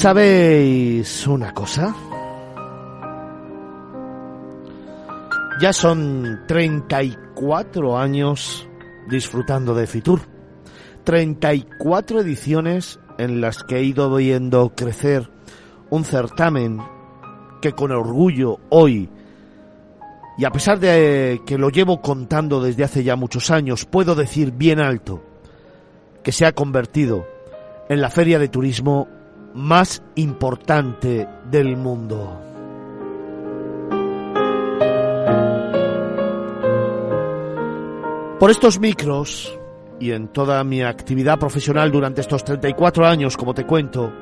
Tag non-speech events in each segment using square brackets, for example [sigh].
¿Sabéis una cosa? Ya son 34 años disfrutando de Fitur. 34 ediciones en las que he ido viendo crecer un certamen que con orgullo hoy, y a pesar de que lo llevo contando desde hace ya muchos años, puedo decir bien alto que se ha convertido en la feria de turismo más importante del mundo. Por estos micros y en toda mi actividad profesional durante estos 34 años, como te cuento,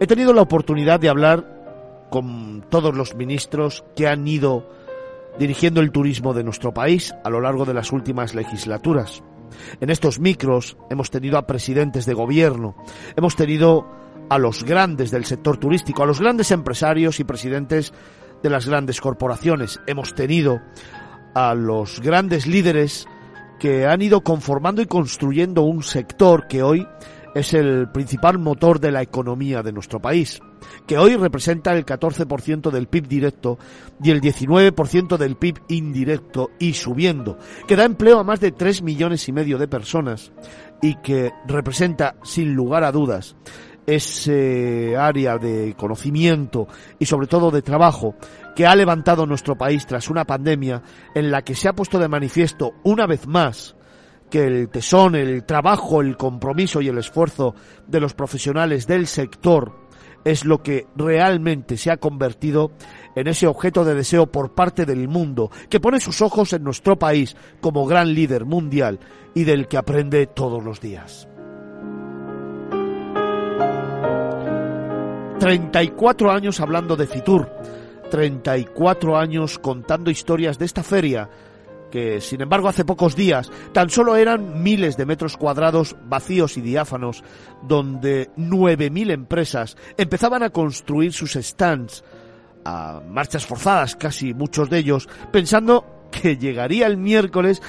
he tenido la oportunidad de hablar con todos los ministros que han ido dirigiendo el turismo de nuestro país a lo largo de las últimas legislaturas. En estos micros hemos tenido a presidentes de gobierno, hemos tenido a los grandes del sector turístico, a los grandes empresarios y presidentes de las grandes corporaciones, hemos tenido a los grandes líderes que han ido conformando y construyendo un sector que hoy es el principal motor de la economía de nuestro país, que hoy representa el 14% del PIB directo y el 19% del PIB indirecto y subiendo, que da empleo a más de 3 millones y medio de personas y que representa, sin lugar a dudas, ese área de conocimiento y sobre todo de trabajo que ha levantado nuestro país tras una pandemia en la que se ha puesto de manifiesto una vez más que el tesón, el trabajo, el compromiso y el esfuerzo de los profesionales del sector es lo que realmente se ha convertido en ese objeto de deseo por parte del mundo, que pone sus ojos en nuestro país como gran líder mundial y del que aprende todos los días. 34 años hablando de Fitur, 34 años contando historias de esta feria, que sin embargo hace pocos días tan solo eran miles de metros cuadrados vacíos y diáfanos, donde 9.000 empresas empezaban a construir sus stands a marchas forzadas, casi muchos de ellos, pensando que llegaría el miércoles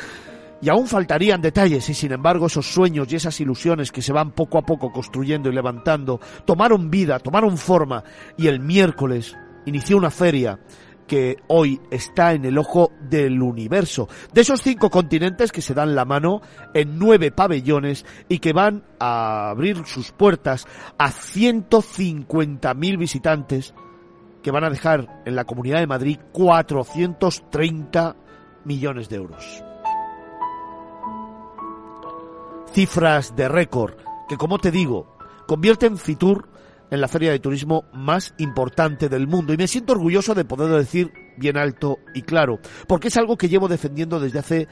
y aún faltarían detalles y sin embargo esos sueños y esas ilusiones que se van poco a poco construyendo y levantando tomaron vida, tomaron forma y el miércoles inició una feria que hoy está en el ojo del universo. De esos cinco continentes que se dan la mano en nueve pabellones y que van a abrir sus puertas a 150.000 visitantes que van a dejar en la Comunidad de Madrid 430 millones de euros. Cifras de récord que, como te digo, convierten Fitur en la feria de turismo más importante del mundo. Y me siento orgulloso de poder decir bien alto y claro, porque es algo que llevo defendiendo desde hace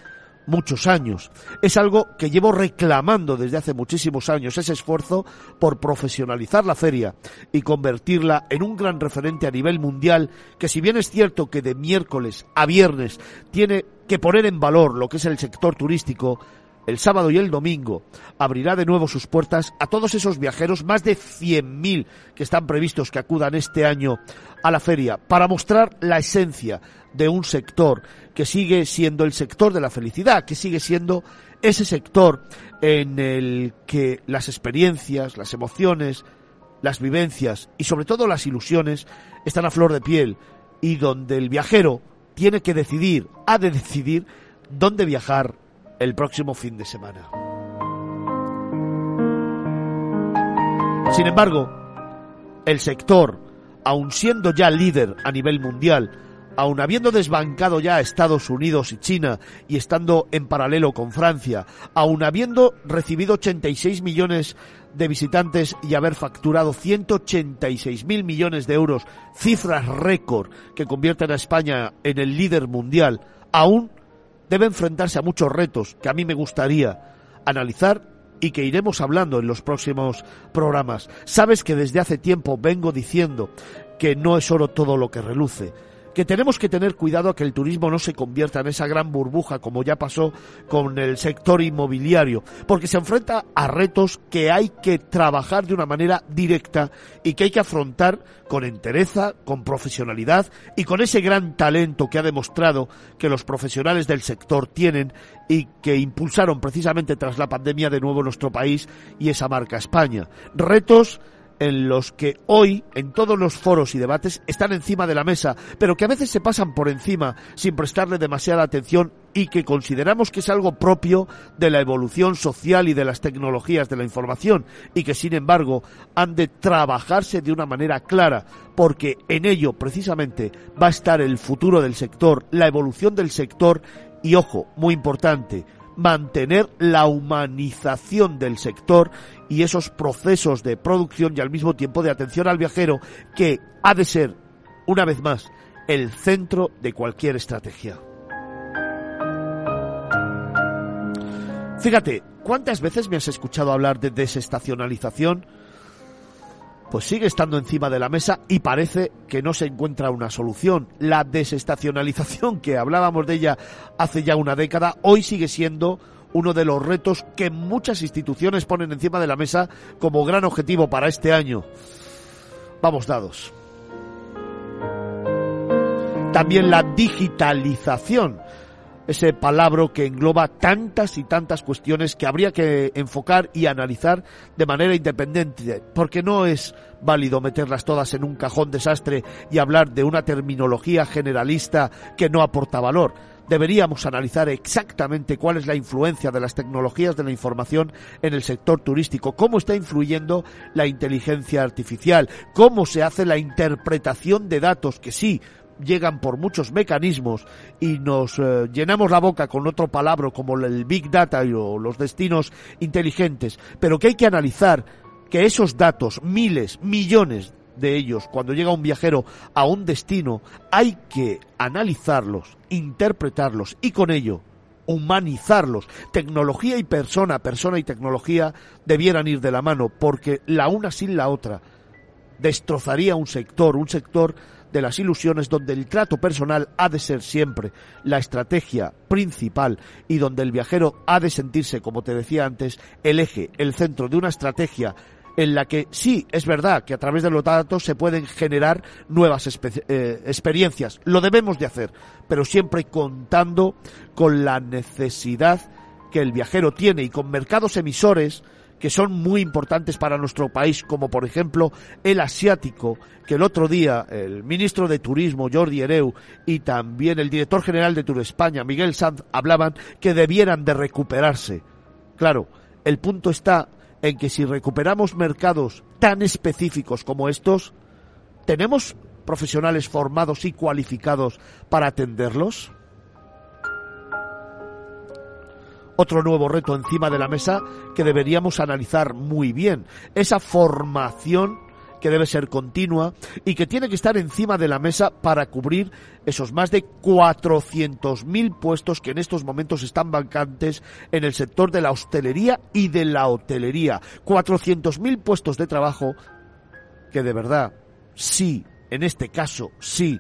muchos años. Es algo que llevo reclamando desde hace muchísimos años, ese esfuerzo por profesionalizar la feria y convertirla en un gran referente a nivel mundial, que si bien es cierto que de miércoles a viernes tiene que poner en valor lo que es el sector turístico, el sábado y el domingo abrirá de nuevo sus puertas a todos esos viajeros, más de 100.000 que están previstos que acudan este año a la feria, para mostrar la esencia de un sector que sigue siendo el sector de la felicidad, que sigue siendo ese sector en el que las experiencias, las emociones, las vivencias y sobre todo las ilusiones están a flor de piel y donde el viajero tiene que decidir, ha de decidir dónde viajar el próximo fin de semana. Sin embargo, el sector, aun siendo ya líder a nivel mundial, aun habiendo desbancado ya a Estados Unidos y China y estando en paralelo con Francia, aun habiendo recibido 86 millones de visitantes y haber facturado 186 mil millones de euros, cifras récord que convierten a España en el líder mundial, aún debe enfrentarse a muchos retos que a mí me gustaría analizar y que iremos hablando en los próximos programas. Sabes que desde hace tiempo vengo diciendo que no es oro todo lo que reluce, que tenemos que tener cuidado a que el turismo no se convierta en esa gran burbuja como ya pasó con el sector inmobiliario, porque se enfrenta a retos que hay que trabajar de una manera directa y que hay que afrontar con entereza, con profesionalidad y con ese gran talento que ha demostrado que los profesionales del sector tienen y que impulsaron precisamente tras la pandemia de nuevo nuestro país y esa marca España. Retos en los que hoy, en todos los foros y debates, están encima de la mesa, pero que a veces se pasan por encima sin prestarle demasiada atención y que consideramos que es algo propio de la evolución social y de las tecnologías de la información y que sin embargo han de trabajarse de una manera clara porque en ello precisamente va a estar el futuro del sector, la evolución del sector y ojo, muy importante, mantener la humanización del sector y esos procesos de producción y al mismo tiempo de atención al viajero que ha de ser, una vez más, el centro de cualquier estrategia. Fíjate, ¿cuántas veces me has escuchado hablar de desestacionalización? Pues sigue estando encima de la mesa y parece que no se encuentra una solución. La desestacionalización, que hablábamos de ella hace ya una década, hoy sigue siendo uno de los retos que muchas instituciones ponen encima de la mesa como gran objetivo para este año. Vamos dados. También la digitalización, ese palabra que engloba tantas y tantas cuestiones que habría que enfocar y analizar de manera independiente, porque no es válido meterlas todas en un cajón desastre y hablar de una terminología generalista que no aporta valor. Deberíamos analizar exactamente cuál es la influencia de las tecnologías de la información en el sector turístico, cómo está influyendo la inteligencia artificial, cómo se hace la interpretación de datos que sí llegan por muchos mecanismos y nos eh, llenamos la boca con otro palabra como el Big Data o los destinos inteligentes, pero que hay que analizar que esos datos, miles, millones de ellos, cuando llega un viajero a un destino, hay que analizarlos, interpretarlos y con ello humanizarlos. Tecnología y persona, persona y tecnología debieran ir de la mano porque la una sin la otra destrozaría un sector, un sector de las ilusiones donde el trato personal ha de ser siempre la estrategia principal y donde el viajero ha de sentirse, como te decía antes, el eje, el centro de una estrategia en la que sí, es verdad que a través de los datos se pueden generar nuevas eh, experiencias. Lo debemos de hacer, pero siempre contando con la necesidad que el viajero tiene y con mercados emisores que son muy importantes para nuestro país, como por ejemplo el asiático, que el otro día el ministro de Turismo, Jordi Hereu, y también el director general de Tour España, Miguel Sanz, hablaban que debieran de recuperarse. Claro, el punto está en que si recuperamos mercados tan específicos como estos, ¿tenemos profesionales formados y cualificados para atenderlos? Otro nuevo reto encima de la mesa que deberíamos analizar muy bien, esa formación que debe ser continua y que tiene que estar encima de la mesa para cubrir esos más de 400.000 puestos que en estos momentos están vacantes en el sector de la hostelería y de la hotelería. 400.000 puestos de trabajo que de verdad, sí, en este caso, sí,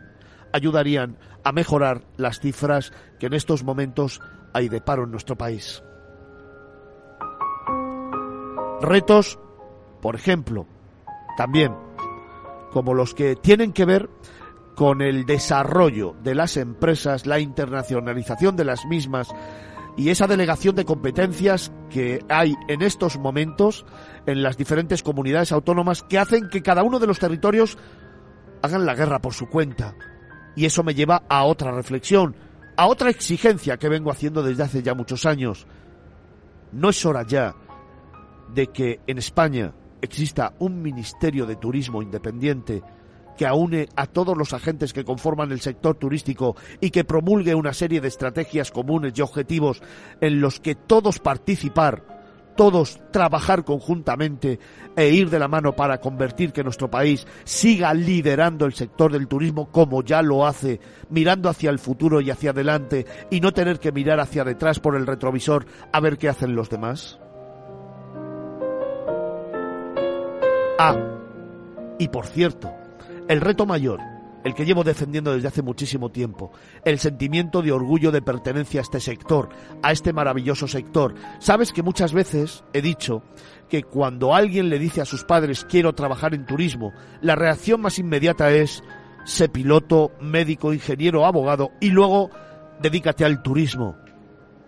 ayudarían a mejorar las cifras que en estos momentos hay de paro en nuestro país. Retos, por ejemplo, también como los que tienen que ver con el desarrollo de las empresas, la internacionalización de las mismas y esa delegación de competencias que hay en estos momentos en las diferentes comunidades autónomas que hacen que cada uno de los territorios hagan la guerra por su cuenta. Y eso me lleva a otra reflexión, a otra exigencia que vengo haciendo desde hace ya muchos años. No es hora ya de que en España exista un Ministerio de Turismo independiente que aúne a todos los agentes que conforman el sector turístico y que promulgue una serie de estrategias comunes y objetivos en los que todos participar, todos trabajar conjuntamente e ir de la mano para convertir que nuestro país siga liderando el sector del turismo como ya lo hace, mirando hacia el futuro y hacia adelante y no tener que mirar hacia detrás por el retrovisor a ver qué hacen los demás? Ah, y por cierto, el reto mayor, el que llevo defendiendo desde hace muchísimo tiempo, el sentimiento de orgullo de pertenencia a este sector, a este maravilloso sector. Sabes que muchas veces he dicho que cuando alguien le dice a sus padres quiero trabajar en turismo, la reacción más inmediata es sé piloto, médico, ingeniero, abogado y luego dedícate al turismo.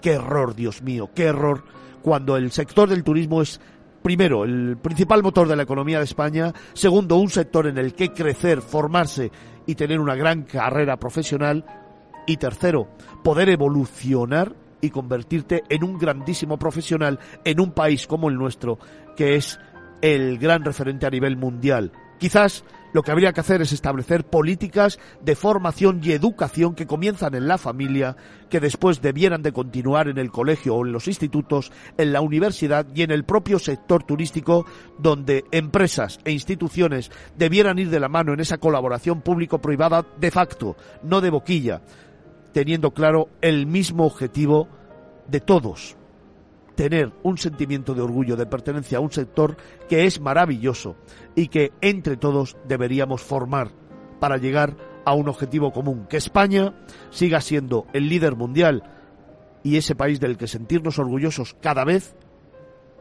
Qué error, Dios mío, qué error cuando el sector del turismo es primero, el principal motor de la economía de España. Segundo, un sector en el que crecer, formarse y tener una gran carrera profesional. Y tercero, poder evolucionar y convertirte en un grandísimo profesional en un país como el nuestro, que es el gran referente a nivel mundial. Quizás lo que habría que hacer es establecer políticas de formación y educación que comienzan en la familia, que después debieran de continuar en el colegio o en los institutos, en la universidad y en el propio sector turístico, donde empresas e instituciones debieran ir de la mano en esa colaboración público-privada de facto, no de boquilla, teniendo claro el mismo objetivo de todos, tener un sentimiento de orgullo, de pertenencia a un sector que es maravilloso y que entre todos deberíamos formar para llegar a un objetivo común, que España siga siendo el líder mundial y ese país del que sentirnos orgullosos cada vez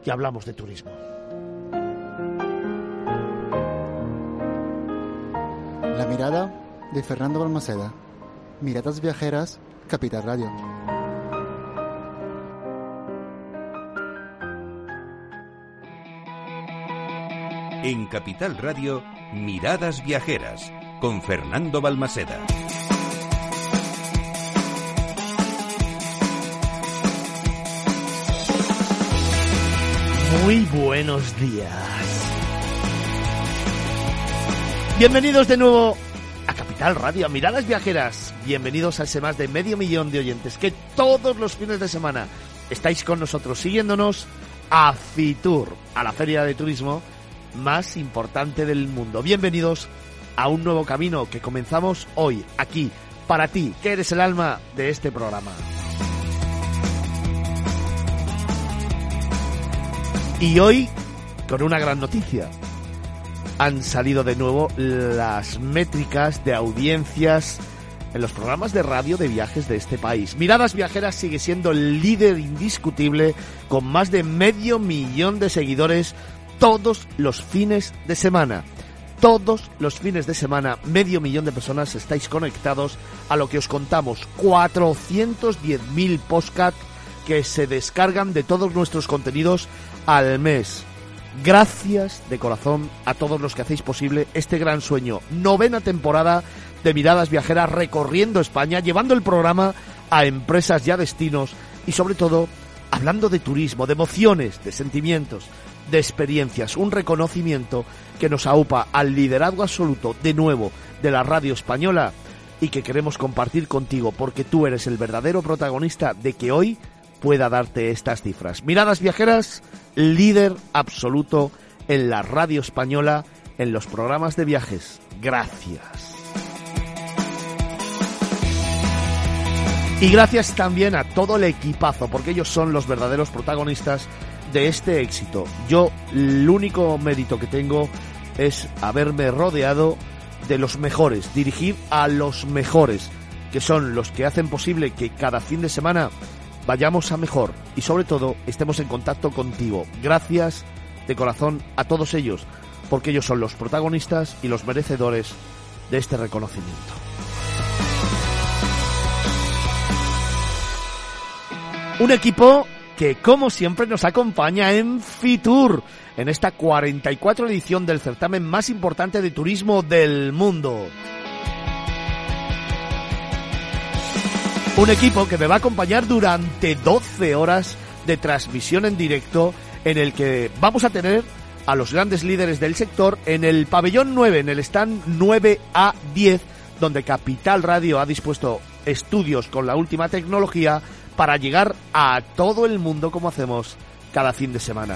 que hablamos de turismo. La mirada de Fernando Balmaceda. Miradas Viajeras, Capital Radio. En Capital Radio, Miradas Viajeras, con Fernando Balmaseda. Muy buenos días. Bienvenidos de nuevo a Capital Radio, a Miradas Viajeras. Bienvenidos a ese más de medio millón de oyentes que todos los fines de semana estáis con nosotros siguiéndonos a Fitur, a la feria de turismo más importante del mundo. Bienvenidos a un nuevo camino que comenzamos hoy, aquí, para ti, que eres el alma de este programa. Y hoy, con una gran noticia, han salido de nuevo las métricas de audiencias en los programas de radio de viajes de este país. Miradas Viajeras sigue siendo el líder indiscutible con más de medio millón de seguidores todos los fines de semana. Todos los fines de semana, medio millón de personas estáis conectados a lo que os contamos. 410.000 postcat que se descargan de todos nuestros contenidos al mes. Gracias de corazón a todos los que hacéis posible este gran sueño. Novena temporada de Miradas Viajeras recorriendo España, llevando el programa a empresas y a destinos y sobre todo hablando de turismo, de emociones, de sentimientos, de experiencias, un reconocimiento que nos aupa al liderazgo absoluto de nuevo de la radio española y que queremos compartir contigo porque tú eres el verdadero protagonista de que hoy pueda darte estas cifras. Miradas viajeras, líder absoluto en la radio española, en los programas de viajes. Gracias. Y gracias también a todo el equipazo, porque ellos son los verdaderos protagonistas de este éxito. Yo el único mérito que tengo es haberme rodeado de los mejores, dirigir a los mejores, que son los que hacen posible que cada fin de semana vayamos a mejor y sobre todo estemos en contacto contigo. Gracias de corazón a todos ellos, porque ellos son los protagonistas y los merecedores de este reconocimiento. Un equipo que como siempre nos acompaña en Fitur, en esta 44 edición del certamen más importante de turismo del mundo. Un equipo que me va a acompañar durante 12 horas de transmisión en directo en el que vamos a tener a los grandes líderes del sector en el pabellón 9, en el stand 9A10, donde Capital Radio ha dispuesto estudios con la última tecnología para llegar a todo el mundo como hacemos cada fin de semana.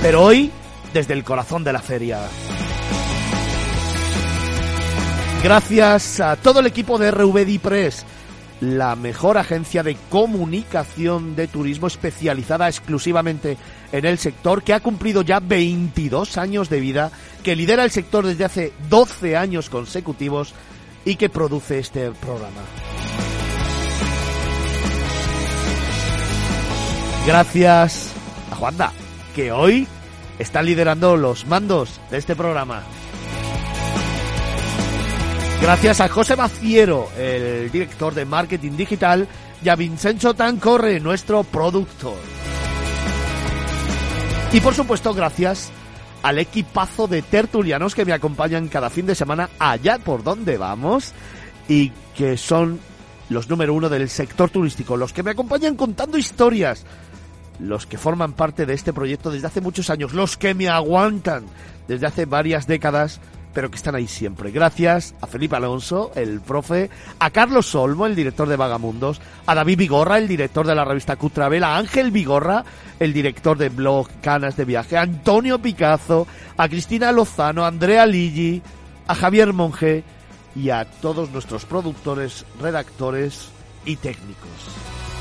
Pero hoy, desde el corazón de la feria. Gracias a todo el equipo de RVD Press, la mejor agencia de comunicación de turismo especializada exclusivamente en el sector, que ha cumplido ya 22 años de vida, que lidera el sector desde hace 12 años consecutivos y que produce este programa. Gracias a Juanda, que hoy está liderando los mandos de este programa. Gracias a José Baciero, el director de marketing digital, y a Vincenzo Tancorre, nuestro productor. Y por supuesto, gracias al equipazo de tertulianos que me acompañan cada fin de semana allá por donde vamos y que son los número uno del sector turístico, los que me acompañan contando historias, los que forman parte de este proyecto desde hace muchos años, los que me aguantan desde hace varias décadas pero que están ahí siempre. Gracias a Felipe Alonso, el profe, a Carlos Solmo, el director de Vagamundos, a David Vigorra, el director de la revista Cutravel, a Ángel Vigorra, el director de blog Canas de Viaje, a Antonio Picazo, a Cristina Lozano, a Andrea Ligi, a Javier Monge y a todos nuestros productores, redactores y técnicos.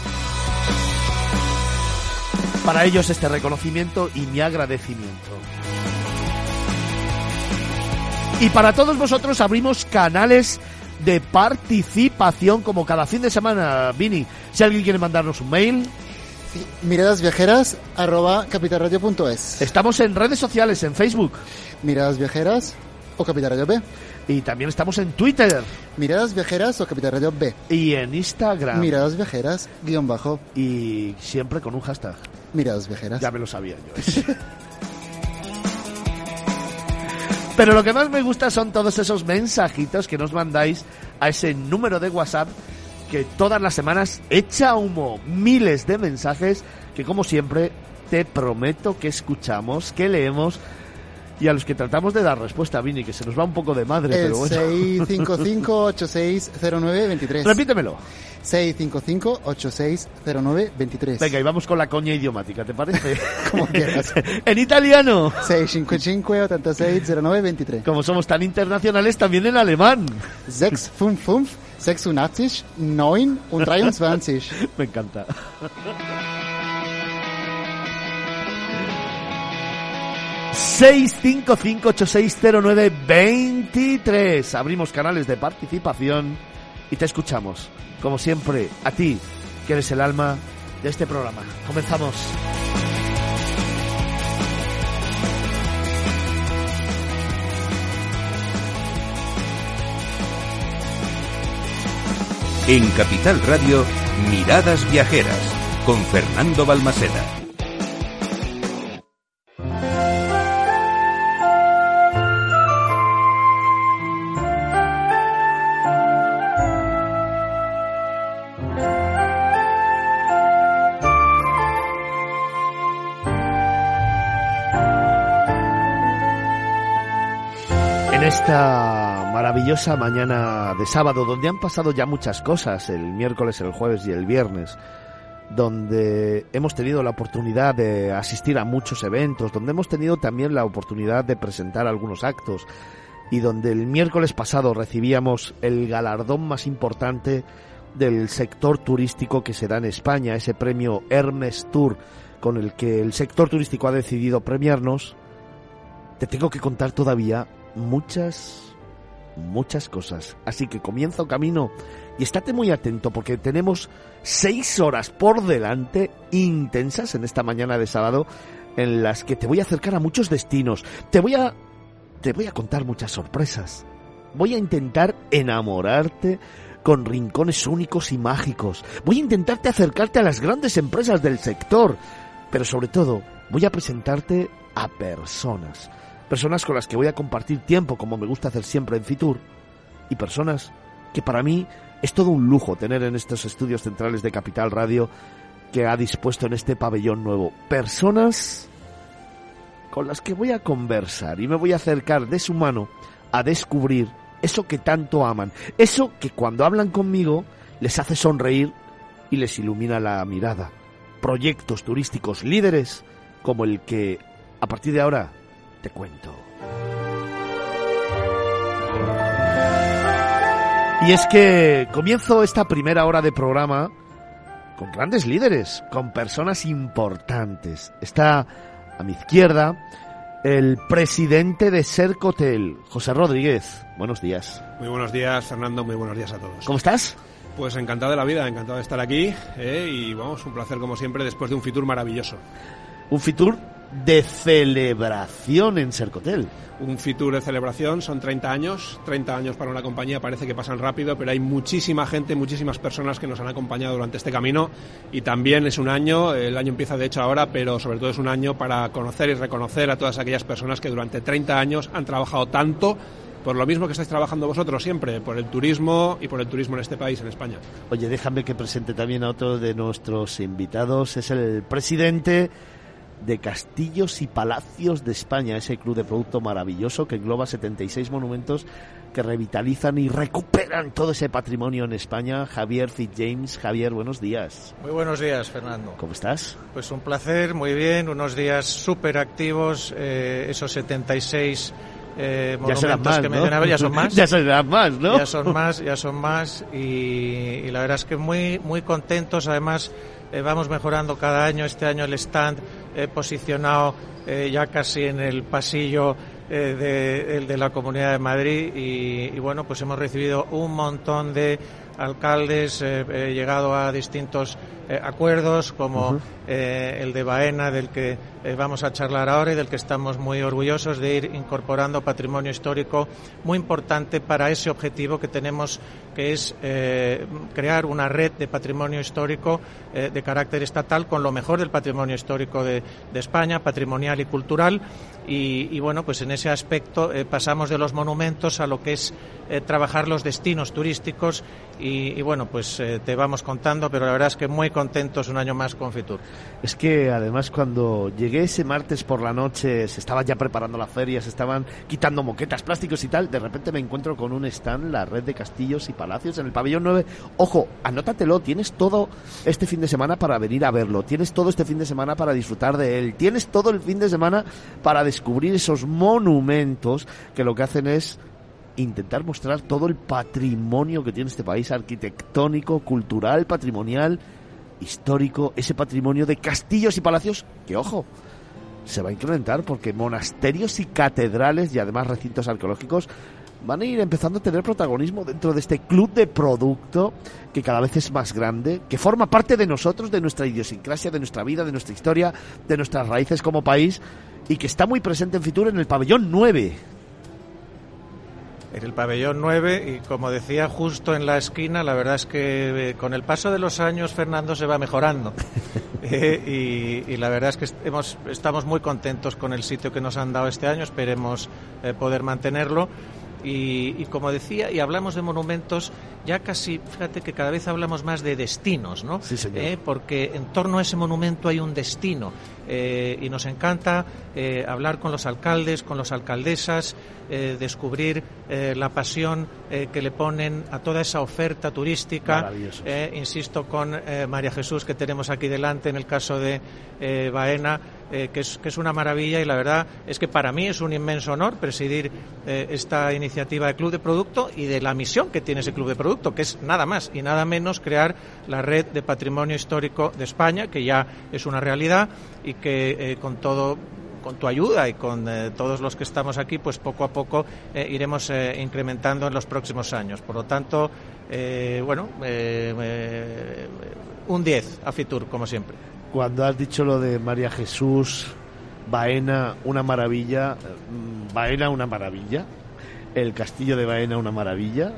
Para ellos este reconocimiento y mi agradecimiento. Y para todos vosotros abrimos canales de participación como cada fin de semana, Vini. Si alguien quiere mandarnos un mail. Sí, miradasviajeras arroba capitalradio.es. Estamos en redes sociales, en Facebook. Miradas Viajeras o Capital Radio B. Y también estamos en Twitter. Miradas Viajeras o Capital Radio B. Y en Instagram. Miradas Viajeras guion bajo. Y siempre con un hashtag. Miradas Viajeras. Ya me lo sabía yo. [laughs] Pero lo que más me gusta son todos esos mensajitos que nos mandáis a ese número de WhatsApp que todas las semanas echa humo miles de mensajes que como siempre te prometo que escuchamos, que leemos y a los que tratamos de dar respuesta, Vini, que se nos va un poco de madre, El pero bueno. 655-8609-23. [laughs] Repítemelo. 655-8609-23. Venga, y vamos con la coña idiomática, ¿te parece? [laughs] Como quieras. [laughs] en italiano. 655-8609-23. Como somos tan internacionales, también en alemán. 655 86 9 und 23. Me encanta. Seis cinco cinco ocho seis cero nueve veintitrés. Abrimos canales de participación y te escuchamos. Como siempre, a ti, que eres el alma de este programa. Comenzamos. En Capital Radio, Miradas Viajeras, con Fernando Balmaseda. Maravillosa mañana de sábado, donde han pasado ya muchas cosas, el miércoles, el jueves y el viernes, donde hemos tenido la oportunidad de asistir a muchos eventos, donde hemos tenido también la oportunidad de presentar algunos actos, y donde el miércoles pasado recibíamos el galardón más importante del sector turístico que se da en España, ese premio Hermes Tour, con el que el sector turístico ha decidido premiarnos, te tengo que contar todavía muchas, muchas cosas. Así que comienzo camino y estate muy atento porque tenemos seis horas por delante intensas en esta mañana de sábado en las que te voy a acercar a muchos destinos. Te voy a, te voy a contar muchas sorpresas. Voy a intentar enamorarte con rincones únicos y mágicos. Voy a intentarte acercarte a las grandes empresas del sector. Pero sobre todo, voy a presentarte a personas personas con las que voy a compartir tiempo como me gusta hacer siempre en Fitur y personas que para mí es todo un lujo tener en estos estudios centrales de Capital Radio que ha dispuesto en este pabellón nuevo. Personas con las que voy a conversar y me voy a acercar de su mano a descubrir eso que tanto aman, eso que cuando hablan conmigo les hace sonreír y les ilumina la mirada. Proyectos turísticos líderes como el que a partir de ahora te cuento. Y es que comienzo esta primera hora de programa con grandes líderes, con personas importantes. Está a mi izquierda el presidente de Sercotel, José Rodríguez. Buenos días. Muy buenos días, Fernando. Muy buenos días a todos. ¿Cómo estás? Pues encantado de la vida, encantado de estar aquí. ¿eh? Y vamos, un placer como siempre después de un Fitur maravilloso. Un Fitur de celebración en Sercotel. Un Fitur de celebración, son 30 años, 30 años para una compañía parece que pasan rápido, pero hay muchísima gente, muchísimas personas que nos han acompañado durante este camino y también es un año, el año empieza de hecho ahora, pero sobre todo es un año para conocer y reconocer a todas aquellas personas que durante 30 años han trabajado tanto por lo mismo que estáis trabajando vosotros siempre, por el turismo y por el turismo en este país, en España. Oye, déjame que presente también a otro de nuestros invitados, es el presidente de Castillos y Palacios de España, ese club de producto maravilloso que engloba 76 monumentos que revitalizan y recuperan todo ese patrimonio en España. Javier James. Javier, buenos días. Muy buenos días, Fernando. ¿Cómo estás? Pues un placer, muy bien, unos días súper activos, eh, esos 76 eh, monumentos que mencionaba ya son [laughs] más. ya serán más, ¿no? Ya son más, ya son más y, la verdad es que muy muy contentos. Además eh, vamos mejorando cada año. Este año el stand eh, posicionado eh, ya casi en el pasillo de, de, la Comunidad de Madrid y, y, bueno pues hemos recibido un montón de alcaldes, he llegado a distintos acuerdos como el de Baena del que vamos a charlar ahora y del que estamos muy orgullosos de ir incorporando patrimonio histórico muy importante para ese objetivo que tenemos que es eh, crear una red de patrimonio histórico eh, de carácter estatal con lo mejor del patrimonio histórico de, de España, patrimonial y cultural. Y, y, bueno, pues en ese aspecto eh, pasamos de los monumentos a lo que es eh, trabajar los destinos turísticos y, y bueno, pues eh, te vamos contando, pero la verdad es que muy contentos un año más con Fitur. Es que además cuando llegué ese martes por la noche, se estaban ya preparando la feria, se estaban quitando moquetas, plásticos y tal, de repente me encuentro con un stand, la red de castillos y palacios en el pabellón 9. Ojo, anótatelo, tienes todo este fin de semana para venir a verlo, tienes todo este fin de semana para disfrutar de él, tienes todo el fin de semana para descubrir esos monumentos que lo que hacen es intentar mostrar todo el patrimonio que tiene este país, arquitectónico, cultural, patrimonial, histórico, ese patrimonio de castillos y palacios, que ojo, se va a incrementar porque monasterios y catedrales y además recintos arqueológicos van a ir empezando a tener protagonismo dentro de este club de producto que cada vez es más grande, que forma parte de nosotros, de nuestra idiosincrasia, de nuestra vida, de nuestra historia, de nuestras raíces como país y que está muy presente en Fitur en el pabellón 9. En el pabellón 9 y como decía justo en la esquina, la verdad es que eh, con el paso de los años Fernando se va mejorando [laughs] eh, y, y, la verdad es que hemos, estamos muy contentos con el sitio que nos han dado este año, esperemos eh, poder mantenerlo. Y, y, como decía, y hablamos de monumentos, ya casi, fíjate que cada vez hablamos más de destinos, ¿no? Sí, señor. Porque en torno a ese monumento hay un destino. Eh, y nos encanta eh, hablar con los alcaldes, con las alcaldesas, eh, descubrir la pasión que le ponen a toda esa oferta turística. insisto con María Jesús, que tenemos aquí delante en el caso de Baena, que es, que, es, una maravilla y la verdad es que para mí es un inmenso honor presidir esta iniciativa de Club de Producto y de la misión que tiene ese Club de Producto, que es nada más y nada menos crear la red de patrimonio histórico de España, que ya es una realidad y que eh, con todo con tu ayuda y con eh, todos los que estamos aquí, pues poco a poco eh, iremos eh, incrementando en los próximos años. Por lo tanto, bueno, un 10 a Fitur, como siempre. Cuando has dicho lo de María Jesús, Baena, una maravilla, Baena, una maravilla, el castillo de Baena, una maravilla,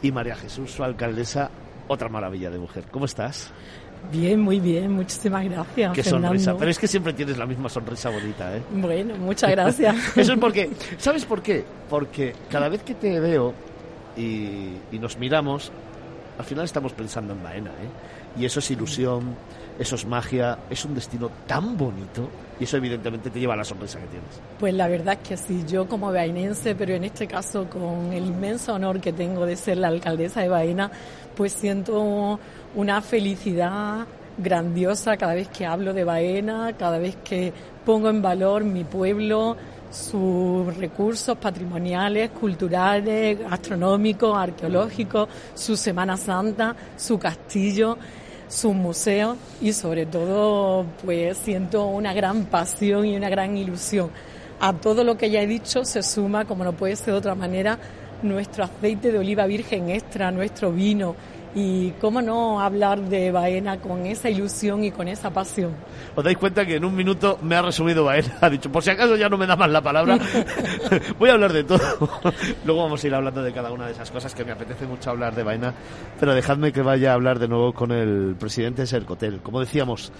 y María Jesús, su alcaldesa, otra maravilla de mujer. ¿Cómo estás? Bien, muy bien, muchísimas gracias. Qué Fernando. sonrisa, pero es que siempre tienes la misma sonrisa bonita, ¿eh? Bueno, muchas gracias. [laughs] Eso es porque, ¿sabes por qué? Porque cada vez que te veo y, y, nos miramos, al final estamos pensando en Baena, ¿eh? Y eso es ilusión, eso es magia, es un destino tan bonito y eso evidentemente te lleva a la sonrisa que tienes. Pues la verdad es que sí, yo como bainense, pero en este caso con el inmenso honor que tengo de ser la alcaldesa de Baena, pues siento una felicidad grandiosa cada vez que hablo de Baena, cada vez que pongo en valor mi pueblo, sus recursos patrimoniales, culturales, gastronómicos, arqueológicos, su Semana Santa, su castillo, sus museos y sobre todo pues siento una gran pasión y una gran ilusión. A todo lo que ya he dicho se suma, como no puede ser de otra manera, nuestro aceite de oliva virgen extra, nuestro vino, y cómo no hablar de Baena con esa ilusión y con esa pasión. Os dais cuenta que en un minuto me ha resumido Baena, [laughs] ha dicho, por si acaso ya no me da más la palabra, [laughs] voy a hablar de todo. [laughs] Luego vamos a ir hablando de cada una de esas cosas que me apetece mucho hablar de Baena, pero dejadme que vaya a hablar de nuevo con el presidente de Sercotel. Como decíamos,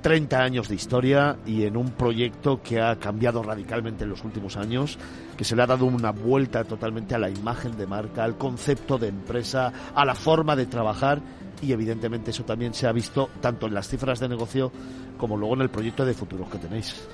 30 años de historia y en un proyecto que ha cambiado radicalmente en los últimos años, que se le ha dado una vuelta totalmente a la imagen de marca, al concepto de empresa, a la forma de trabajar y evidentemente eso también se ha visto tanto en las cifras de negocio como luego en el proyecto de futuro que tenéis.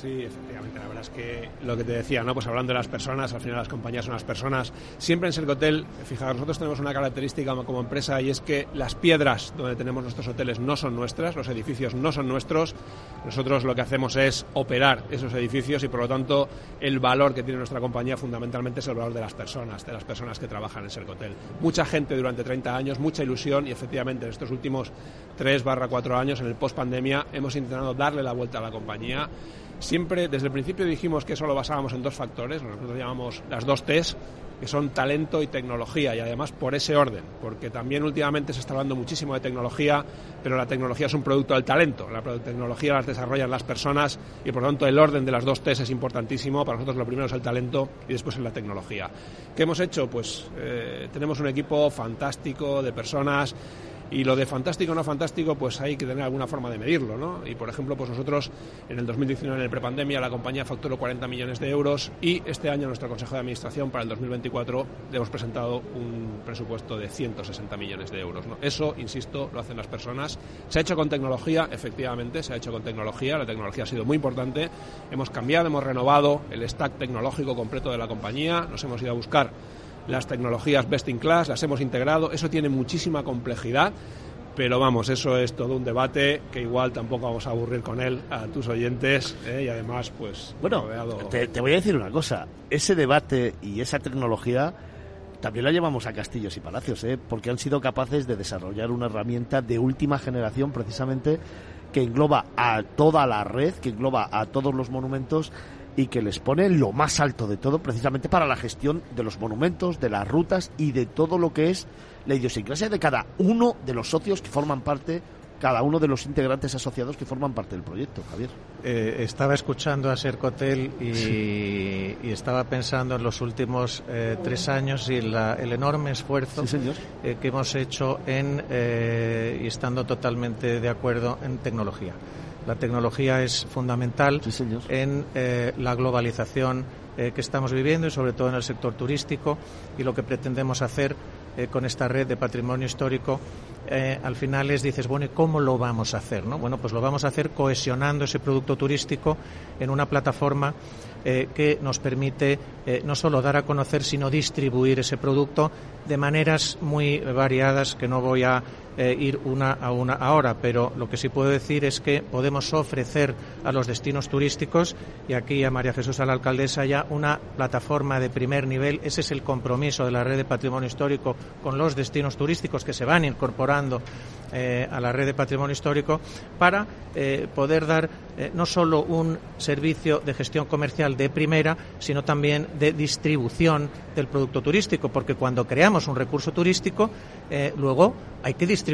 Sí, efectivamente. La verdad es que lo que te decía, ¿no? Pues hablando de las personas, al final las compañías son las personas. Siempre en Sercotel, fijaros, nosotros tenemos una característica como empresa y es que las piedras donde tenemos nuestros hoteles no son nuestras, los edificios no son nuestros. Nosotros lo que hacemos es operar esos edificios y por lo tanto el valor que tiene nuestra compañía fundamentalmente es el valor de las personas, de las personas que trabajan en Sercotel. Mucha gente durante 30 años, mucha ilusión y efectivamente en estos últimos 3 barra 4 años, en el post pandemia, hemos intentado darle la vuelta a la compañía Siempre, desde el principio dijimos que eso lo basábamos en dos factores, nosotros llamamos las dos T's, que son talento y tecnología, y además por ese orden, porque también últimamente se está hablando muchísimo de tecnología, pero la tecnología es un producto del talento, la tecnología las desarrollan las personas y por tanto el orden de las dos T's es importantísimo, para nosotros lo primero es el talento y después es la tecnología. ¿Qué hemos hecho? Pues eh, tenemos un equipo fantástico de personas y lo de fantástico o no fantástico, pues hay que tener alguna forma de medirlo, ¿no? Y por ejemplo, pues nosotros en el 2019, en el prepandemia, la compañía facturó 40 millones de euros y este año nuestro Consejo de Administración para el 2024 hemos presentado un presupuesto de 160 millones de euros. ¿no? Eso, insisto, lo hacen las personas. Se ha hecho con tecnología, efectivamente, se ha hecho con tecnología. La tecnología ha sido muy importante. Hemos cambiado, hemos renovado el stack tecnológico completo de la compañía. Nos hemos ido a buscar las tecnologías best in class, las hemos integrado, eso tiene muchísima complejidad, pero vamos, eso es todo un debate que igual tampoco vamos a aburrir con él a tus oyentes ¿eh? y además pues... Bueno, te, te, voy a decir una cosa, ese debate y esa tecnología también la llevamos a castillos y palacios, ¿eh? porque han sido capaces de desarrollar una herramienta de última generación precisamente que engloba a toda la red, que engloba a todos los monumentos y que les pone lo más alto de todo precisamente para la gestión de los monumentos, de las rutas y de todo lo que es la idiosincrasia de cada uno de los socios que forman parte cada uno de los integrantes asociados que forman parte del proyecto, Javier. Eh, estaba escuchando a Sercotel y, y, estaba pensando en los últimos eh, tres años y el enorme esfuerzo eh, que hemos hecho en, y estando totalmente de acuerdo en tecnología. La tecnología es fundamental en eh, la globalización eh, que estamos viviendo y sobre todo en el sector turístico y lo que pretendemos hacer eh, con esta red de patrimonio histórico al final es dices, bueno, ¿y cómo lo vamos a hacer? ¿no? Bueno, pues lo vamos a hacer cohesionando ese producto turístico en una plataforma que nos permite no solo dar a conocer, sino distribuir ese producto de maneras muy variadas que no voy a eh, ir una a una ahora, pero lo que sí puedo decir es que podemos ofrecer a los destinos turísticos, y aquí a María Jesús, a la alcaldesa, ya una plataforma de primer nivel. Ese es el compromiso de la red de patrimonio histórico con los destinos turísticos que se van incorporando eh, a la red de patrimonio histórico para eh, poder dar no solo un servicio de gestión comercial de primera, sino también de distribución del producto turístico, porque cuando creamos un recurso turístico, luego hay que distribuirlo,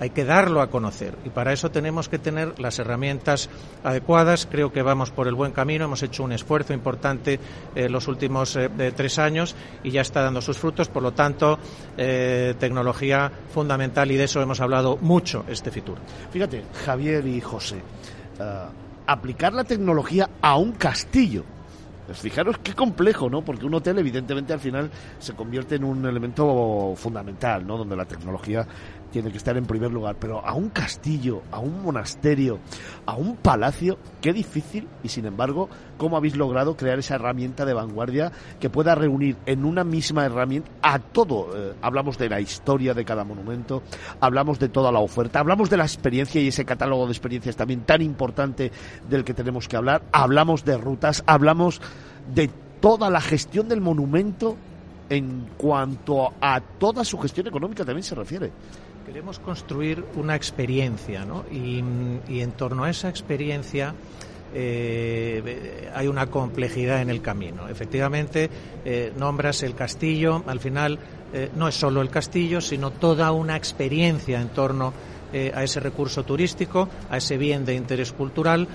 hay que darlo a conocer. Y para eso tenemos que tener las herramientas adecuadas. Creo que vamos por el buen camino. Hemos hecho un esfuerzo importante eh, los últimos eh, tres años y ya está dando sus frutos. Por lo tanto, eh, tecnología fundamental y de eso hemos hablado mucho este Fitur. Fíjate, Javier y José, aplicar la tecnología a un castillo pues fijaros qué complejo, ¿no? Porque un hotel, evidentemente, al final se convierte en un elemento fundamental, ¿no? Donde la tecnología tiene que estar en primer lugar. Pero a un castillo, a un monasterio, a un palacio, qué difícil. Y sin embargo, ¿cómo habéis logrado crear esa herramienta de vanguardia que pueda reunir en una misma herramienta a todo? Eh, hablamos de la historia de cada monumento, hablamos de toda la oferta, hablamos de la experiencia y ese catálogo de experiencias también tan importante del que tenemos que hablar. Hablamos de rutas, hablamos de toda la gestión del monumento en cuanto a toda su gestión económica también se refiere. Queremos construir una experiencia, ¿no? Y, en torno a esa experiencia eh, hay una complejidad en el camino. Efectivamente, eh, nombras el castillo, al final eh, no es solo el castillo, sino toda una experiencia en torno a ese recurso turístico, a ese bien de interés cultural.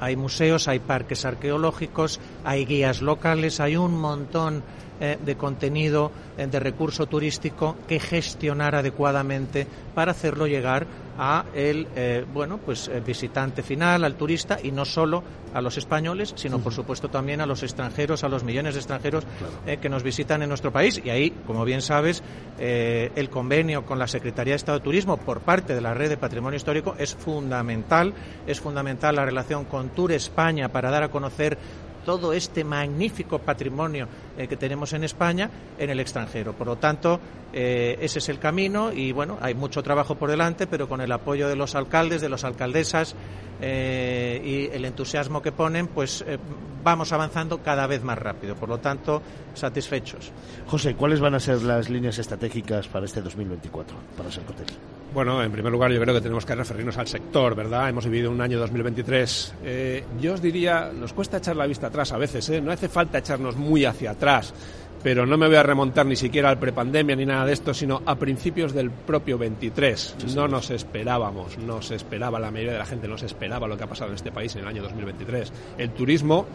hay museos, hay parques arqueológicos, hay guías locales, hay un montón de contenido de recurso turístico que gestionar adecuadamente para hacerlo llegar a el eh, bueno pues visitante final, al turista y no solo a los españoles, sino por supuesto también a los extranjeros, a los millones de extranjeros eh, que nos visitan en nuestro país. Y ahí, como bien sabes, eh, el convenio con la Secretaría de Estado de Turismo por parte de la Red de Patrimonio Histórico es fundamental. Es fundamental la relación con Tour España para dar a conocer todo este magnífico patrimonio eh, que tenemos en España en el extranjero. Por lo tanto, eh, ese es el camino y bueno, hay mucho trabajo por delante, pero con el apoyo de los alcaldes, de las alcaldesas eh, y el entusiasmo que ponen, pues vamos avanzando cada vez más rápido. Por lo tanto, satisfechos. José, ¿cuáles van a ser las líneas estratégicas para este 2024 para Sercotel? Bueno, en primer lugar yo creo que tenemos que referirnos al sector, ¿verdad? Hemos vivido un año 2023. Eh, yo os diría, nos cuesta echar la vista atrás a veces, ¿eh? No hace falta echarnos muy hacia atrás, pero no me voy a remontar ni siquiera al prepandemia ni nada de esto, sino a principios del propio 23. no nos esperábamos, no se esperaba, la mayoría de la gente no se esperaba lo que ha pasado en este país en el año 2023. El turismo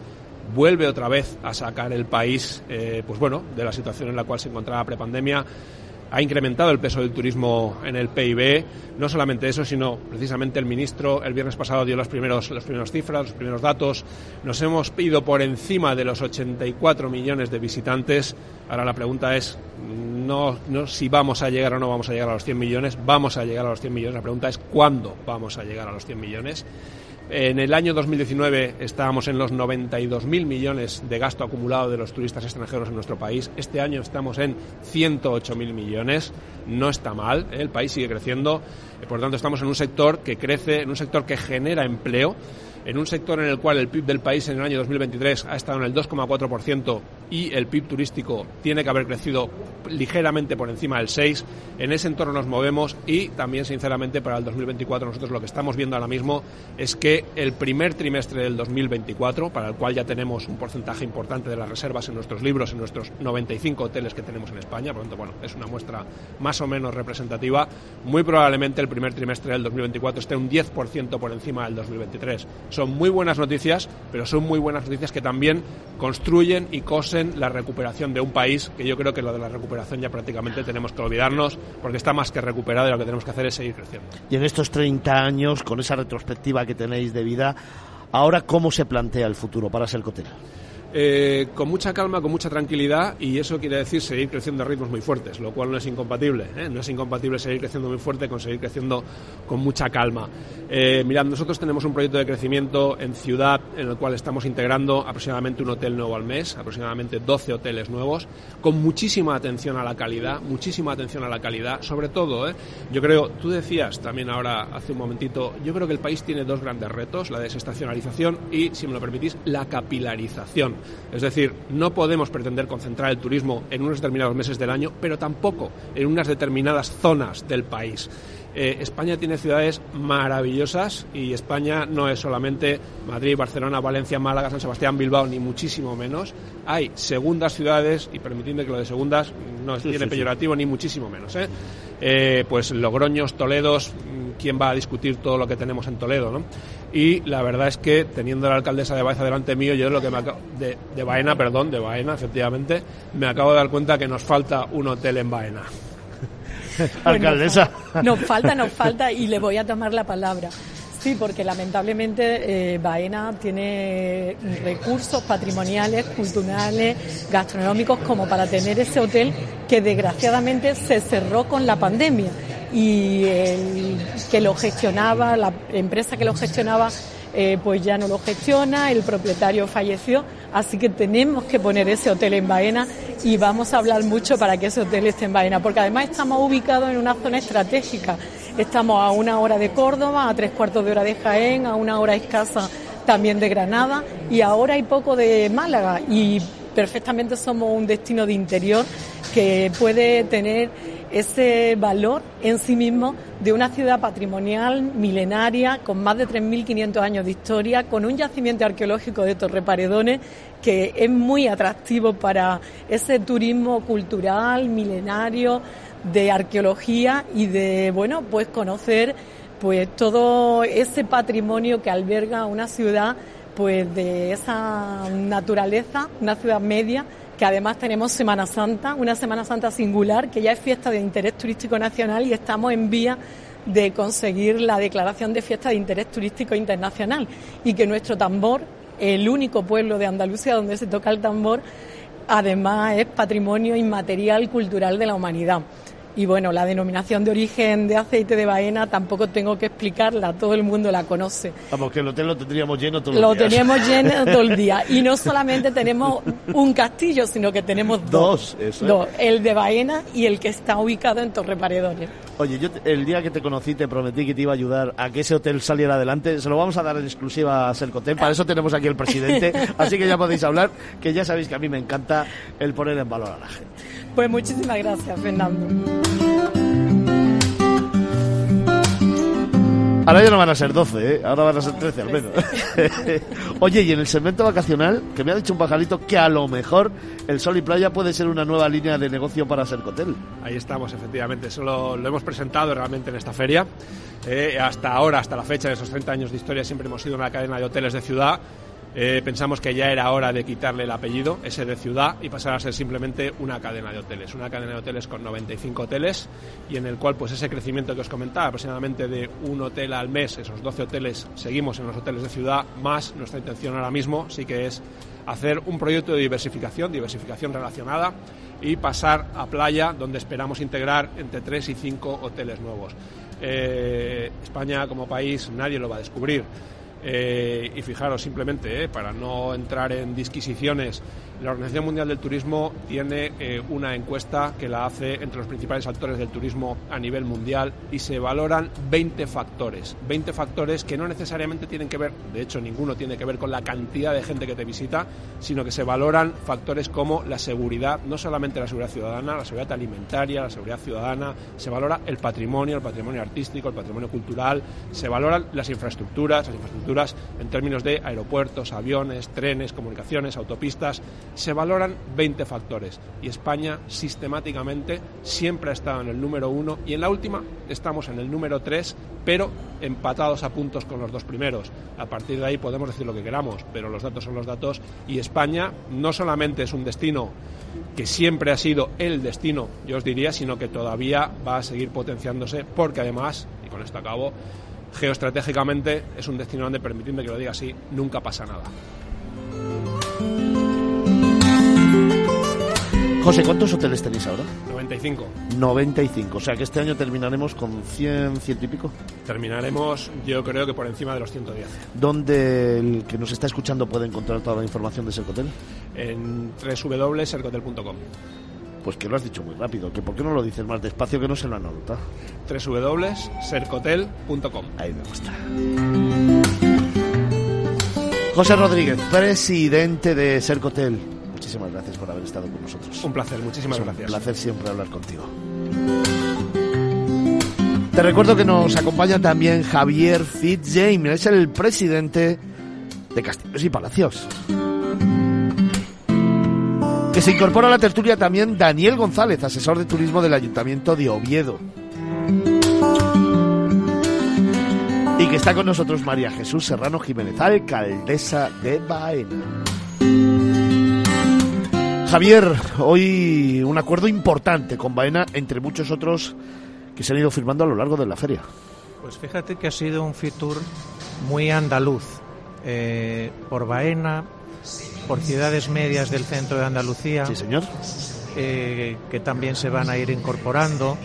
vuelve otra vez a sacar el país, eh, pues bueno, de la situación en la cual se encontraba prepandemia ha incrementado el peso del turismo en el PIB. No solamente eso, sino precisamente el ministro el viernes pasado dio los primeros, los primeros cifras, los primeros datos. Nos hemos ido por encima de los 84 millones de visitantes. Ahora la pregunta es no, no si vamos a llegar o no vamos a llegar a los 100 millones. Vamos a llegar a los 100 millones. La pregunta es cuándo vamos a llegar a los 100 millones. En el año 2019 estábamos en los 92.000 millones de gasto acumulado de los turistas extranjeros en nuestro país. Este año estamos en 108.000 millones. No está mal, ¿eh? el país sigue creciendo. Por lo tanto, estamos en un sector que crece, en un sector que genera empleo en un sector en el cual el PIB del país en el año 2023 ha estado en el 2,4% y el PIB turístico tiene que haber crecido ligeramente por encima del 6%, en ese entorno nos movemos y también, sinceramente, para el 2024 nosotros lo que estamos viendo ahora mismo es que el primer trimestre del 2024, para el cual ya tenemos un porcentaje importante de las reservas en nuestros libros, en nuestros 95 hoteles que tenemos en España, por lo tanto, bueno, es una muestra más o menos representativa, muy probablemente el primer trimestre del 2024 esté un 10% por encima del 2023 son muy buenas noticias, pero son muy buenas noticias que también construyen y cosen la recuperación de un país, que yo creo que lo de la recuperación ya prácticamente tenemos que olvidarnos, porque está más que recuperado y lo que tenemos que hacer es seguir creciendo. Y en estos 30 años, con esa retrospectiva que tenéis de vida, ahora cómo se plantea el futuro para Selcotel? Eh, con mucha calma, con mucha tranquilidad y eso quiere decir seguir creciendo a ritmos muy fuertes, lo cual no es incompatible. ¿eh? No es incompatible seguir creciendo muy fuerte con seguir creciendo con mucha calma. Eh, mirad, nosotros tenemos un proyecto de crecimiento en ciudad en el cual estamos integrando aproximadamente un hotel nuevo al mes, aproximadamente 12 hoteles nuevos, con muchísima atención a la calidad, muchísima atención a la calidad, sobre todo, yo creo, tú decías también ahora hace un momentito, yo creo que el país tiene dos grandes retos, la desestacionalización y, si me lo permitís, la capilarización. Es decir, no podemos pretender concentrar el turismo en unos determinados meses del año, pero tampoco en unas determinadas zonas del país. Eh, España tiene ciudades maravillosas y España no es solamente Madrid, Barcelona, Valencia, Málaga, San Sebastián, Bilbao, ni muchísimo menos. Hay segundas ciudades, y permitidme que lo de segundas no tiene peyorativo ni muchísimo menos. ¿eh? ¿eh? pues Logroños, Toledos, ¿quién va a discutir todo lo que tenemos en Toledo? ¿no? Y la verdad es que teniendo a la alcaldesa de Baeza delante mío, yo lo que me de, de Baena, perdón, de Baena, efectivamente, me acabo de dar cuenta que nos falta un hotel en Baena. [laughs] alcaldesa. Nos falta, nos falta y le voy a tomar la palabra. Sí, porque lamentablemente eh, Baena tiene recursos patrimoniales, culturales, gastronómicos como para tener ese hotel que desgraciadamente se cerró con la pandemia y el que lo gestionaba, la empresa que lo gestionaba, eh, pues ya no lo gestiona, el propietario falleció, así que tenemos que poner ese hotel en Baena y vamos a hablar mucho para que ese hotel esté en Baena, porque además estamos ubicados en una zona estratégica. Estamos a una hora de Córdoba, a tres cuartos de hora de Jaén, a una hora escasa también de Granada y ahora hay poco de Málaga y perfectamente somos un destino de interior que puede tener ese valor en sí mismo de una ciudad patrimonial milenaria con más de 3.500 años de historia, con un yacimiento arqueológico de Torreparedones que es muy atractivo para ese turismo cultural milenario de arqueología y de bueno pues conocer pues todo ese patrimonio que alberga una ciudad pues de esa naturaleza, una ciudad media que además tenemos Semana Santa, una Semana Santa singular que ya es fiesta de interés turístico nacional y estamos en vía de conseguir la declaración de fiesta de interés turístico internacional y que nuestro tambor, el único pueblo de Andalucía donde se toca el tambor, además es patrimonio inmaterial cultural de la humanidad. Y bueno, la denominación de origen de aceite de baena tampoco tengo que explicarla, todo el mundo la conoce. Vamos, que el hotel lo tendríamos lleno todo el día. Lo teníamos lleno [laughs] todo el día. Y no solamente tenemos un castillo, sino que tenemos dos. Dos, el de Baena y el que está ubicado en Torre Paredones. Oye, yo el día que te conocí te prometí que te iba a ayudar a que ese hotel saliera adelante. Se lo vamos a dar en exclusiva a Sercotel. Para eso tenemos aquí el presidente. [laughs] Así que ya podéis hablar, que ya sabéis que a mí me encanta el poner en valor a la gente. Pues muchísimas gracias, Fernando. Ahora ya no van a ser 12, ¿eh? ahora van a ser 13 al menos. [laughs] Oye, y en el segmento vacacional, que me ha dicho un pajarito que a lo mejor el Sol y Playa puede ser una nueva línea de negocio para Sercotel. Ahí estamos, efectivamente. Eso lo, hemos presentado realmente en esta feria. Eh, hasta ahora, hasta la fecha de esos 30 años de historia, siempre hemos sido una cadena de hoteles de ciudad eh, pensamos que ya era hora de quitarle el apellido, ese de ciudad, y pasar a ser simplemente una cadena de hoteles. Una cadena de hoteles con 95 hoteles y en el cual pues ese crecimiento que os comentaba, aproximadamente de un hotel al mes, esos 12 hoteles, seguimos en los hoteles de ciudad, más nuestra intención ahora mismo sí que es hacer un proyecto de diversificación, diversificación relacionada y pasar a playa donde esperamos integrar entre 3 y 5 hoteles nuevos. Eh, España como país nadie lo va a descubrir. Eh, y fijaros simplemente, eh, para no entrar en disquisiciones, la Organización Mundial del Turismo tiene eh, una encuesta que la hace entre los principales actores del turismo a nivel mundial y se valoran 20 factores. 20 factores que no necesariamente tienen que ver, de hecho ninguno tiene que ver con la cantidad de gente que te visita, sino que se valoran factores como la seguridad, no solamente la seguridad ciudadana, la seguridad alimentaria, la seguridad ciudadana, se valora el patrimonio, el patrimonio artístico, el patrimonio cultural, se valoran las infraestructuras, las infraestructuras en términos de aeropuertos, aviones, trenes, comunicaciones, autopistas, se valoran 20 factores y España sistemáticamente siempre ha estado en el número uno y en la última estamos en el número tres, pero empatados a puntos con los dos primeros. A partir de ahí podemos decir lo que queramos, pero los datos son los datos y España no solamente es un destino que siempre ha sido el destino, yo os diría, sino que todavía va a seguir potenciándose porque además, y con esto acabo, geoestratégicamente es un destino donde, permitidme que lo diga así, nunca pasa nada. José, ¿cuántos hoteles tenéis ahora? 95. 95, o sea que este año terminaremos con 100, 100 y pico. Terminaremos, yo creo que por encima de los 110. ¿Dónde el que nos está escuchando puede encontrar toda la información de Sercotel? En www.sercotel.com. Pues que lo has dicho muy rápido, que ¿por qué no lo dices más despacio que no se lo anota? www.sercotel.com. Ahí me gusta. José Rodríguez, presidente de Sercotel muchísimas gracias por haber estado con nosotros. Un placer, muchísimas gracias. Un placer siempre hablar contigo. Te recuerdo que nos acompaña también Javier Fitzjames, es el presidente de Castillos y Palacios. Que se incorpora a la tertulia también Daniel González, asesor de turismo del Ayuntamiento de Oviedo. Y que está con nosotros María Jesús Serrano Jiménez, alcaldesa de Baena. Javier, hoy un acuerdo importante con Baena, entre muchos otros que se han ido firmando a lo largo de la feria. Pues fíjate que ha sido un Fitur muy andaluz, eh, por Baena, por ciudades medias del centro de Andalucía. Sí, señor. Eh, que también se van a ir incorporando.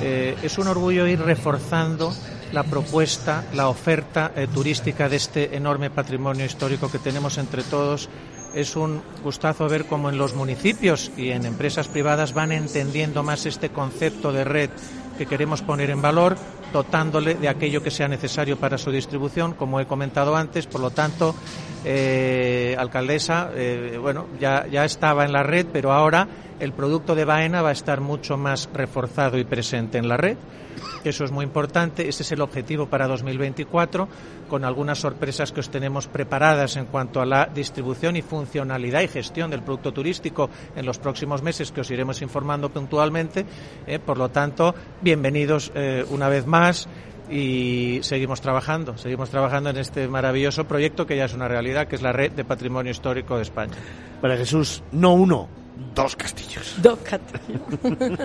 Eh, es un orgullo ir reforzando la propuesta, la oferta turística de este enorme patrimonio histórico que tenemos entre todos es un gustazo ver cómo en los municipios y en empresas privadas van entendiendo más este concepto de red que queremos poner en valor, dotándole de aquello que sea necesario para su distribución, como he comentado antes. Por lo tanto, eh, alcaldesa, eh, bueno, ya, ya estaba en la red, pero ahora el producto de Baena va a estar mucho más reforzado y presente en la red. Eso es muy importante. Ese es el objetivo para 2024, con algunas sorpresas que os tenemos preparadas en cuanto a la distribución y funcionalidad y gestión del producto turístico en los próximos meses, que os iremos informando puntualmente. Eh, por lo tanto, bienvenidos eh, una vez más y seguimos trabajando, seguimos trabajando en este maravilloso proyecto que ya es una realidad, que es la Red de Patrimonio Histórico de España. Para Jesús, no uno, dos castillos. Dos castillos. [laughs]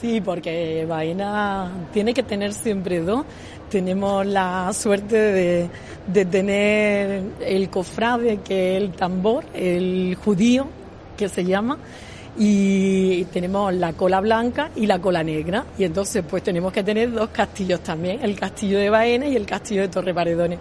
sí, porque Baena tiene que tener siempre dos. Tenemos la suerte de, de tener el cofrade, que es el tambor, el judío, que se llama, y tenemos la cola blanca y la cola negra y entonces pues tenemos que tener dos castillos también, el castillo de Baena y el castillo de Torre Paredones.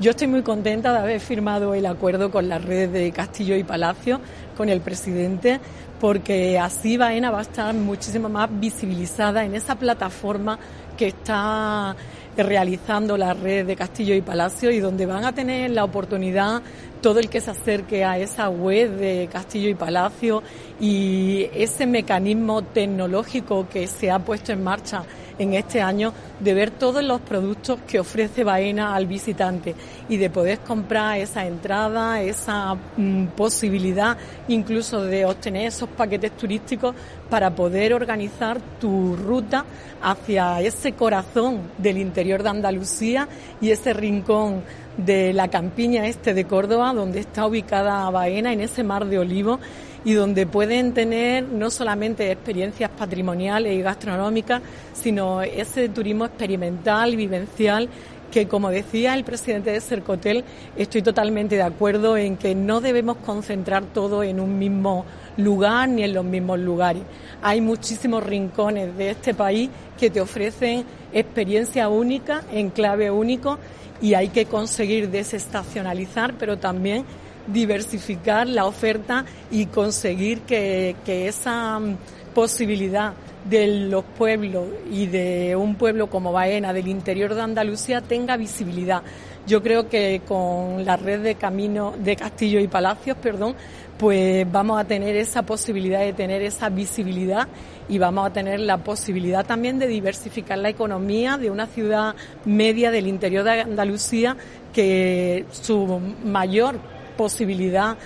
Yo estoy muy contenta de haber firmado el acuerdo con la red de Castillo y Palacio, con el presidente, porque así Baena va a estar muchísimo más visibilizada en esa plataforma que está realizando la red de Castillo y Palacio y donde van a tener la oportunidad todo el que se acerque a esa web de Castillo y Palacio y ese mecanismo tecnológico que se ha puesto en marcha en este año de ver todos los productos que ofrece Baena al visitante y de poder comprar esa entrada, esa mm, posibilidad incluso de obtener esos paquetes turísticos para poder organizar tu ruta hacia ese corazón del interior de Andalucía y ese rincón de la campiña este de Córdoba, donde está ubicada Baena, en ese mar de olivo, y donde pueden tener no solamente experiencias patrimoniales y gastronómicas, sino ese turismo experimental, vivencial, que como decía el presidente de Cercotel, estoy totalmente de acuerdo en que no debemos concentrar todo en un mismo lugar ni en los mismos lugares. Hay muchísimos rincones de este país que te ofrecen experiencia única, en clave único, y hay que conseguir desestacionalizar, pero también diversificar la oferta y conseguir que, esa mm, posibilidad de los pueblos y de un pueblo como Baena, del interior de Andalucía, tenga visibilidad. Yo creo que con la red de caminos de castillos y palacios, perdón, pues vamos a tener esa posibilidad de tener esa visibilidad y vamos a tener la posibilidad también de diversificar la economía de una ciudad media del interior de Andalucía que su mayor posibilidad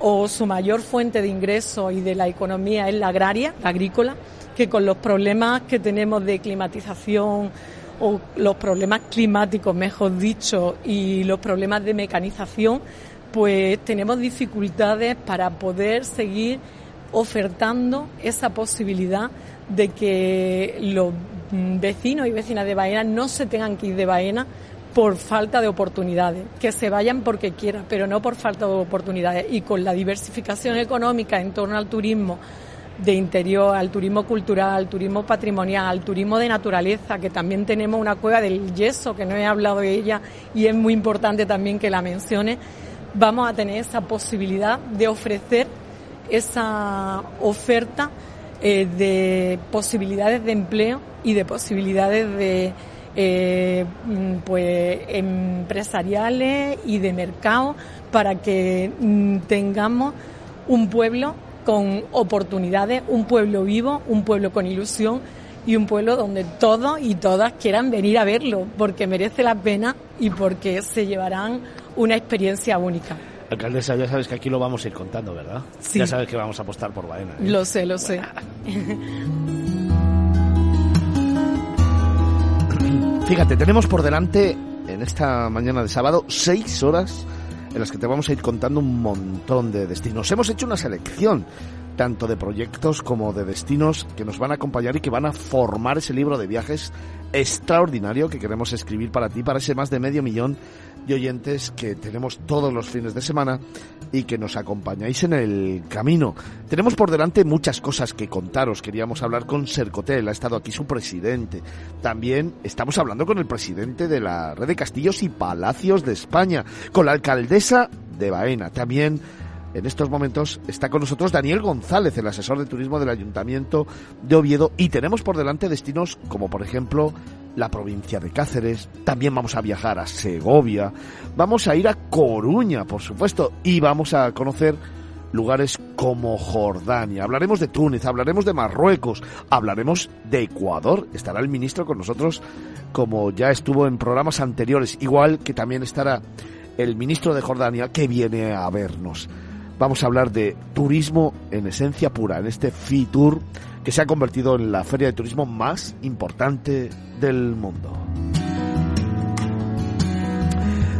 o su mayor fuente de ingreso y de la economía es la agraria, la agrícola, que con los problemas que tenemos de climatización o los problemas climáticos, mejor dicho, y los problemas de mecanización, pues tenemos dificultades para poder seguir ofertando esa posibilidad de que los vecinos y vecinas de Baena no se tengan que ir de Baena por falta de oportunidades, que se vayan porque quieran, pero no por falta de oportunidades. Y con la diversificación económica en torno al turismo de interior, al turismo cultural, al turismo patrimonial, al turismo de naturaleza, que también tenemos una cueva del yeso, que no he hablado de ella y es muy importante también que la mencione, vamos a tener esa posibilidad de ofrecer esa oferta eh, de posibilidades de empleo y de posibilidades de eh, mm, pues empresariales y de mercado para que mm, tengamos un pueblo con oportunidades, un pueblo vivo, un pueblo con ilusión y un pueblo donde todos y todas quieran venir a verlo porque merece la pena y porque se llevarán una experiencia única. Alcaldesa, ya sabes que aquí lo vamos a ir contando, ¿verdad? Sí. Ya sabes que vamos a apostar por Baena. ¿eh? Lo sé, lo sé. [laughs] Fíjate, tenemos por delante en esta mañana de sábado seis horas en las que te vamos a ir contando un montón de destinos. Hemos hecho una selección tanto de proyectos como de destinos que nos van a acompañar y que van a formar ese libro de viajes extraordinario que queremos escribir para ti, para ese más de medio millón de oyentes que tenemos todos los fines de semana y que nos acompañáis en el camino. Tenemos por delante muchas cosas que contaros. Queríamos hablar con Sercotel, ha estado aquí su presidente. También estamos hablando con el presidente de la red de castillos y palacios de España, con la alcaldesa de Baena. También en estos momentos está con nosotros Daniel González, el asesor de turismo del Ayuntamiento de Oviedo, y tenemos por delante destinos como por ejemplo la provincia de Cáceres, también vamos a viajar a Segovia, vamos a ir a Coruña, por supuesto, y vamos a conocer lugares como Jordania. Hablaremos de Túnez, hablaremos de Marruecos, hablaremos de Ecuador. Estará el ministro con nosotros como ya estuvo en programas anteriores, igual que también estará el ministro de Jordania que viene a vernos. Vamos a hablar de turismo en esencia pura, en este FITUR que se ha convertido en la feria de turismo más importante del mundo.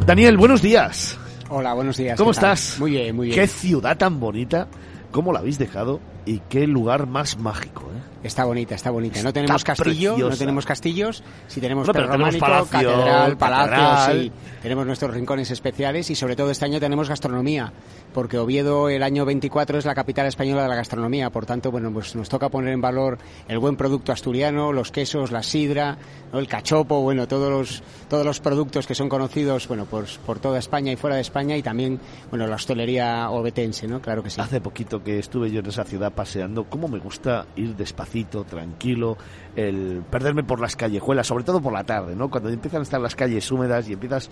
Daniel, buenos días. Hola, buenos días. ¿Cómo estás? Muy bien, muy bien. Qué ciudad tan bonita. ¿Cómo la habéis dejado? Y qué lugar más mágico, ¿eh? Está bonita, está bonita. No tenemos castillo, no tenemos castillos, sí tenemos No, pero tenemos perrománico, palacio, catedral, palacio, sí. Tenemos nuestros rincones especiales y sobre todo este año tenemos gastronomía, porque Oviedo el año 24 es la capital española de la gastronomía, por tanto, bueno, pues nos toca poner en valor el buen producto asturiano, los quesos, la sidra, ¿no? el cachopo, bueno, todos los todos los productos que son conocidos, bueno, por, por toda España y fuera de España y también, bueno, la hostelería obetense, ¿no? Claro que sí. Hace poquito que estuve yo en esa ciudad paseando, cómo me gusta ir despacito, tranquilo, el perderme por las callejuelas, sobre todo por la tarde, ¿no? Cuando empiezan a estar las calles húmedas y empiezas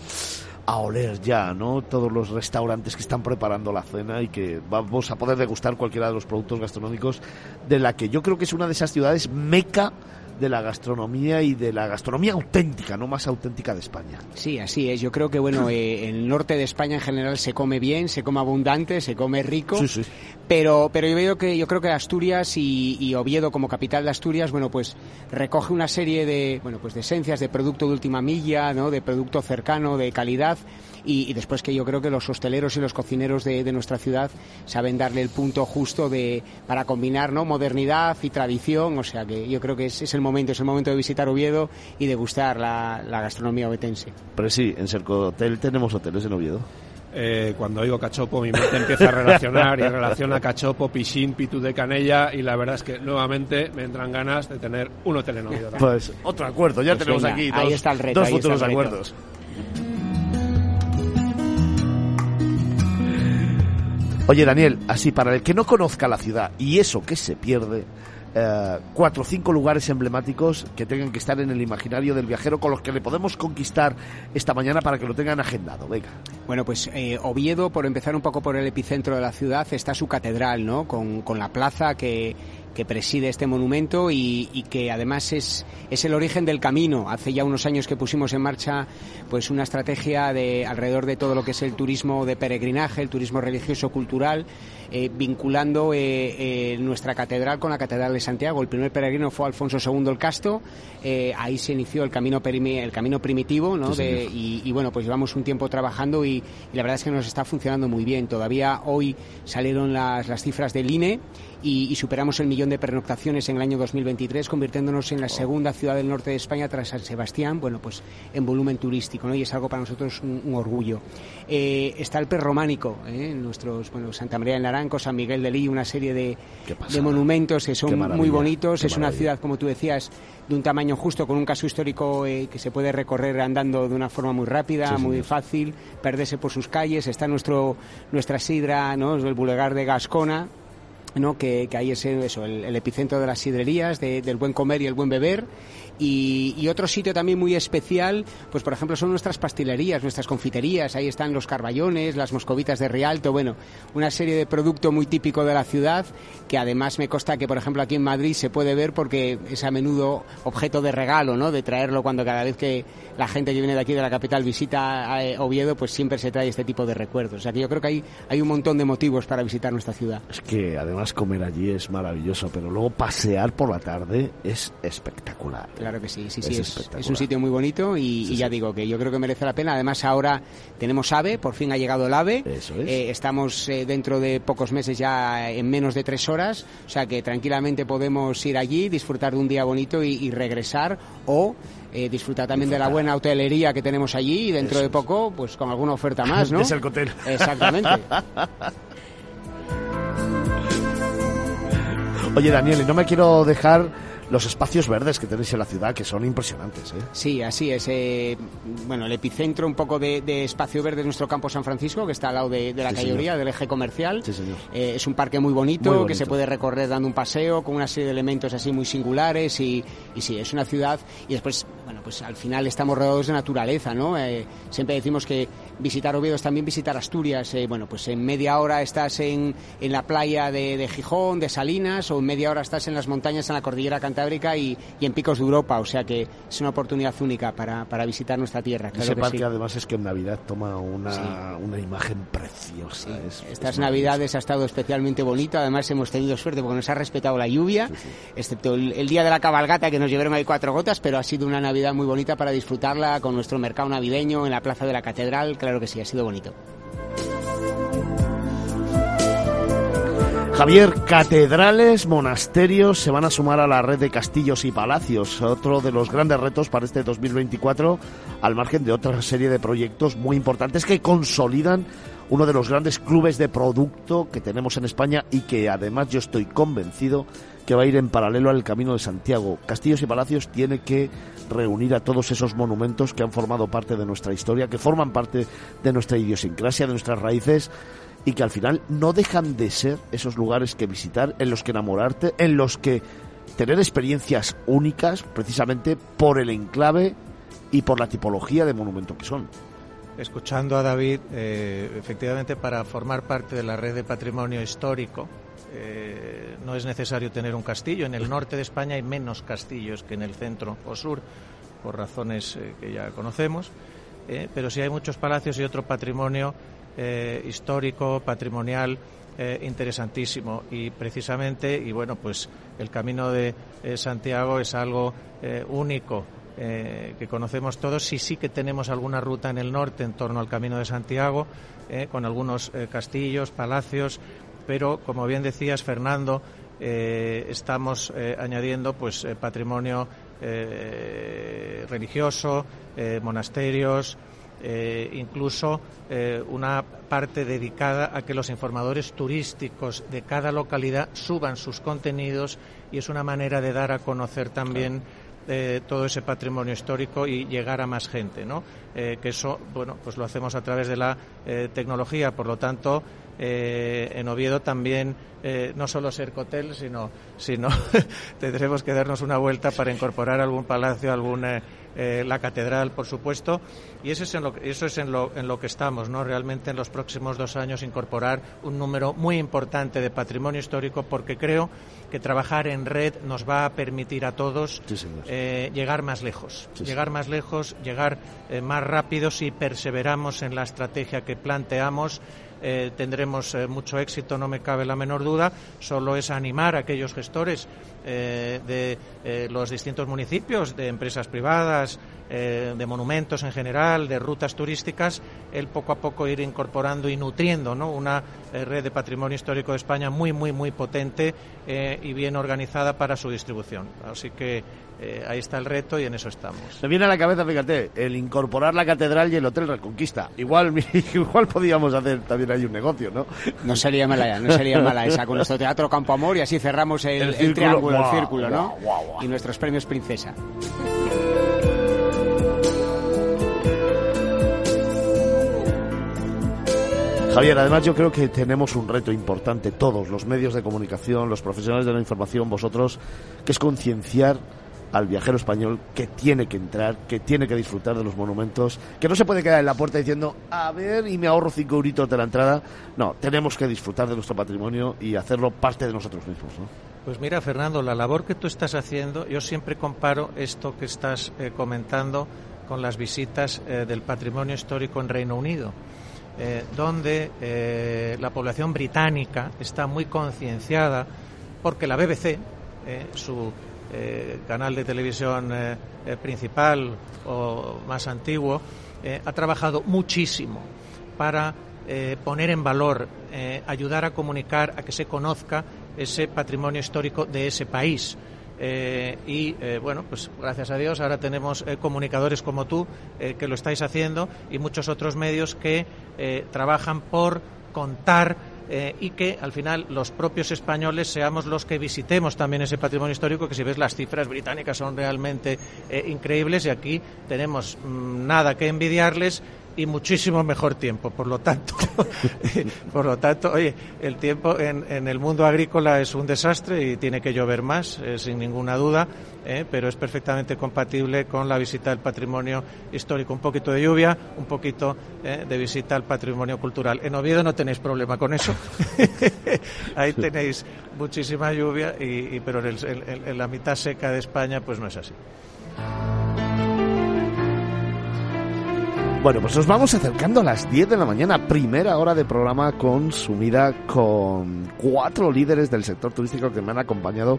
a oler ya, ¿no? Todos los restaurantes que están preparando la cena y que vamos a poder degustar cualquiera de los productos gastronómicos de la que yo creo que es una de esas ciudades meca de la gastronomía y de la gastronomía auténtica, no más auténtica de España. Sí, así es. Yo creo que bueno, [clears throat] eh, el norte de España en general se come bien, se come abundante, se come rico. Sí, sí. Pero, pero yo veo que yo creo que Asturias y, y Oviedo como capital de Asturias, bueno, pues recoge una serie de, bueno, pues de esencias de producto de última milla, ¿no? De producto cercano, de calidad. Y, y después que yo creo que los hosteleros y los cocineros de, de nuestra ciudad saben darle el punto justo de para combinar, ¿no? Modernidad y tradición. O sea que yo creo que es, es el momento, es el momento de visitar Oviedo y de gustar la, la gastronomía obetense. Pero sí, en Cerco Hotel tenemos hoteles en Oviedo. Eh, cuando oigo cachopo, mi mente empieza a relacionar y [laughs] relaciona cachopo, pichín, pitu de canella y la verdad es que nuevamente me entran ganas de tener un hotel en Oviedo. Pues otro acuerdo, ya Pues tenemos venga, aquí ahí dos, está el reto, dos ahí está futuros el reto. acuerdos. Oye Daniel, así para el que no conozca la ciudad y eso que se pierde, eh, cuatro o cinco lugares emblemáticos que tengan que estar en el imaginario del viajero con los que le podemos conquistar esta mañana para que lo tengan agendado. Venga. Bueno, pues eh, Oviedo, por empezar un poco por el epicentro de la ciudad, está su catedral, ¿no? Con, con la plaza que, que preside este monumento y, y que además es, es el origen del camino. Hace ya unos años que pusimos en marcha pues una estrategia de alrededor de todo lo que es el turismo de peregrinaje, el turismo religioso cultural, eh, vinculando eh, eh, nuestra catedral con la catedral de Santiago. El primer peregrino fue Alfonso II el Casto. eh, ahí se inició el camino perimi- el camino primitivo, ¿no? Sí, De- y, y, bueno, pues llevamos un tiempo trabajando y, y la verdad es que nos está funcionando muy bien. Todavía hoy salieron las, las cifras del INE y, y superamos el millón de pernoctaciones en el año 2023, convirtiéndonos en la segunda ciudad del norte de España tras San Sebastián, bueno, pues en volumen turístico, ¿no? Y es algo para nosotros un, un orgullo. Eh, está el perrománico, ¿eh? nuestros, bueno, Santa María del Naranco, San Miguel de Lí, una serie de, de monumentos que son muy bonitos. es una ciudad, como tú decías, de un tamaño justo, con un caso histórico eh, que se puede recorrer andando de una forma muy rápida, Sí, muy señor. fácil, perderse por sus calles. Está nuestro nuestra sidra, ¿no? el bulegar de Gascona, ¿no? que, que ahí es eso, el, el epicentro de las sidrerías, de- del buen comer y el buen beber. Y, otro sitio también muy especial, pues por ejemplo son nuestras pastelerías, nuestras confiterías, ahí están los carballones, las moscovitas de Rialto, bueno, una serie de producto muy típico de la ciudad que además me consta que por ejemplo aquí en Madrid se puede ver porque es a menudo objeto de regalo, ¿no? De traerlo cuando cada vez que la gente que viene de aquí de la capital visita a eh, Oviedo, pues siempre se trae este tipo de recuerdos. O sea que yo creo que hay, hay un montón de motivos para visitar nuestra ciudad. Es que además comer allí es maravilloso, pero luego pasear por la tarde es espectacular. Claro que sí, sí, Es sí. Es, un sitio muy bonito y, y ya digo que yo creo que merece la pena. Además, ahora tenemos AVE, por fin ha llegado el AVE. Eso es. Eh, estamos eh, dentro de pocos meses ya en menos de tres horas, o sea que tranquilamente podemos ir allí, disfrutar de un día bonito y, y regresar o eh, disfrutar también de la buena hotelería que tenemos allí y dentro Eso de poco, pues con alguna oferta más, ¿no? [laughs] Es el hotel. Exactamente. [laughs] Oye, Daniel, no me quiero dejar los espacios verdes que tenéis en la ciudad, que son impresionantes, ¿eh? Sí, así es. eh, bueno, el epicentro un poco de, de espacio verde es nuestro campo San Francisco, que está al lado de, de la Sí, del eje comercial. Sí, señor. Eh, es un parque muy bonito, Muy bonito. que se puede recorrer dando un paseo con una serie de elementos así muy singulares y, y sí, es una ciudad y después, bueno, pues al final estamos rodeados de naturaleza, ¿no? Eh, siempre decimos que visitar Oviedo es también visitar Asturias. Eh, bueno, pues en media hora estás en, en la playa de, de, Gijón, de Salinas, o en media hora estás en las montañas, en la cordillera cantábrica y, y en picos de Europa. O sea que es una oportunidad única para, para visitar nuestra tierra. Claro Ese que parque sí. además es que en Navidad toma una, una imagen preciosa. Es- Estas es navidades ha estado especialmente bonito, además hemos tenido suerte porque nos ha respetado la lluvia, excepto el, el día de la cabalgata que nos llevaron ahí cuatro gotas, pero ha sido una Navidad muy bonita para disfrutarla con nuestro mercado navideño en la plaza de la catedral, claro que sí, ha sido bonito. Javier, catedrales, monasterios se van a sumar a la red de castillos y palacios, otro de los grandes retos para este 2024, al margen de otra serie de proyectos muy importantes que consolidan uno de los grandes clubes de producto que tenemos en España y que además yo estoy convencido que va a ir en paralelo al Camino de Santiago. Castillos y Palacios tiene que reunir a todos esos monumentos que han formado parte de nuestra historia, que forman parte de nuestra idiosincrasia, de nuestras raíces y que al final no dejan de ser esos lugares que visitar, en los que enamorarte, en los que tener experiencias únicas precisamente por el enclave y por la tipología de monumento que son. Escuchando a David, eh, efectivamente para formar parte de la red de patrimonio histórico eh, no es necesario tener un castillo. En el norte de España hay menos castillos que en el centro o sur, por razones eh, que ya conocemos, eh, pero sí hay muchos palacios y otro patrimonio histórico, patrimonial, interesantísimo. Y precisamente, y bueno, pues el camino de Santiago es algo único que conocemos todos. Sí, sí que tenemos alguna ruta en el norte en torno al Camino de Santiago, con algunos castillos, palacios, pero como bien decías, Fernando, eh, estamos eh, añadiendo pues eh, patrimonio religioso, monasterios, incluso una parte dedicada a que los informadores turísticos de cada localidad suban sus contenidos y es una manera de dar a conocer también todo ese patrimonio histórico y llegar a más gente, ¿no? Que eso, bueno, pues lo hacemos a través de la tecnología, por lo tanto, eh, en Oviedo también eh, no solo ser hotel, sino, sino [laughs] tendremos que darnos una vuelta para incorporar algún palacio, alguna eh, la catedral, por supuesto, y eso es en lo, eso es en lo, en lo que estamos, ¿no? Realmente en los próximos dos años incorporar un número muy importante de patrimonio histórico, porque creo que trabajar en red nos va a permitir a todos Sí, eh, llegar más lejos, sí. llegar más lejos, llegar eh, más rápido si perseveramos en la estrategia que planteamos. Eh, tendremos eh, mucho éxito, no me cabe la menor duda. Solo es animar a aquellos gestores eh, de los distintos municipios, de empresas privadas, de monumentos en general, de rutas turísticas, el poco a poco ir incorporando y nutriendo una red de patrimonio histórico de España muy, muy, muy potente y bien organizada para su distribución. Así que eh, ahí está el reto y en eso estamos. Me viene a la cabeza, fíjate, el incorporar la catedral y el Hotel Reconquista. Igual, [laughs] igual podíamos hacer también ahí un negocio, ¿no? No sería mala, no sería mala esa con nuestro teatro Campo Amor y así cerramos el, El el círculo, triángulo, el círculo, ¿no? Y nuestros premios Princesa. Javier, además yo creo que tenemos un reto importante, todos, los medios de comunicación, los profesionales de la información, vosotros, que es concienciar al viajero español que tiene que entrar, que tiene que disfrutar de los monumentos, que no se puede quedar en la puerta diciendo, a ver, y me ahorro cinco euritos de la entrada. No, tenemos que disfrutar de nuestro patrimonio y hacerlo parte de nosotros mismos. Pues mira, Fernando, la labor que tú estás haciendo, yo siempre comparo esto que estás eh, comentando con las visitas eh, del patrimonio histórico en Reino Unido, eh, donde la población británica está muy concienciada porque la BBC, su eh, canal de televisión eh, eh, principal o más antiguo, ha trabajado muchísimo para poner en valor, ayudar a comunicar, a que se conozca ese patrimonio histórico de ese país. Y bueno, pues gracias a Dios ahora tenemos comunicadores como tú que lo estáis haciendo y muchos otros medios que trabajan por contar eh, y que al final los propios españoles seamos los que visitemos también ese patrimonio histórico, que si ves las cifras británicas son realmente eh, increíbles y aquí tenemos mm, nada que envidiarles y muchísimo mejor tiempo. Por lo tanto, [laughs] por lo tanto, oye, el tiempo en, en, el mundo agrícola es un desastre y tiene que llover más, eh, sin ninguna duda, eh, pero es perfectamente compatible con la visita del patrimonio histórico. Un poquito de lluvia, un poquito eh, de visita al patrimonio cultural. En Oviedo no tenéis problema con eso. [laughs] Ahí tenéis muchísima lluvia, y, y pero en, el, en, en la mitad seca de España, pues no es así. Bueno, pues nos vamos acercando a las 10 de la mañana, primera hora de programa consumida con cuatro líderes del sector turístico que me han acompañado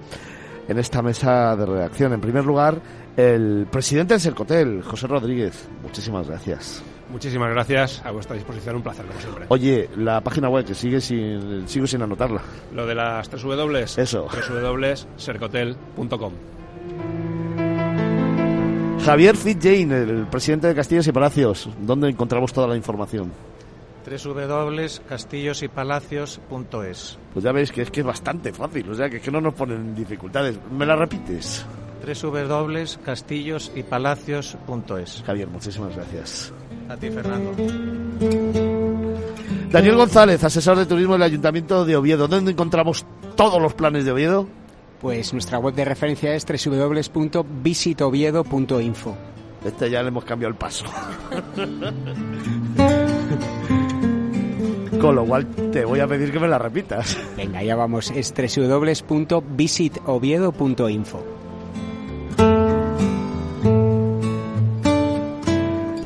en esta mesa de redacción. En primer lugar, el presidente del Cercotel, José Rodríguez. Muchísimas gracias. Muchísimas gracias, a vuestra disposición, un placer como siempre. Oye, la página web que sigue sin, sigo sin anotarla. Lo de las 3 W. Eso. www.sercotel.com. Javier Fitzjane, el presidente de Castillos y Palacios. ¿Dónde encontramos toda la información? www.castillosypalacios.es Pues ya veis que es que es bastante fácil, o sea que es que no nos ponen dificultades. ¿Me la repites? www.castillosypalacios.es Javier, muchísimas gracias. A ti, Fernando. Daniel González, asesor de turismo del Ayuntamiento de Oviedo. ¿Dónde encontramos todos los planes de Oviedo? Pues nuestra web de referencia es www.visitoviedo.info. Este ya le hemos cambiado el paso. [laughs] Con lo cual te voy a pedir que me la repitas. Venga, ya vamos, es www.visitoviedo.info.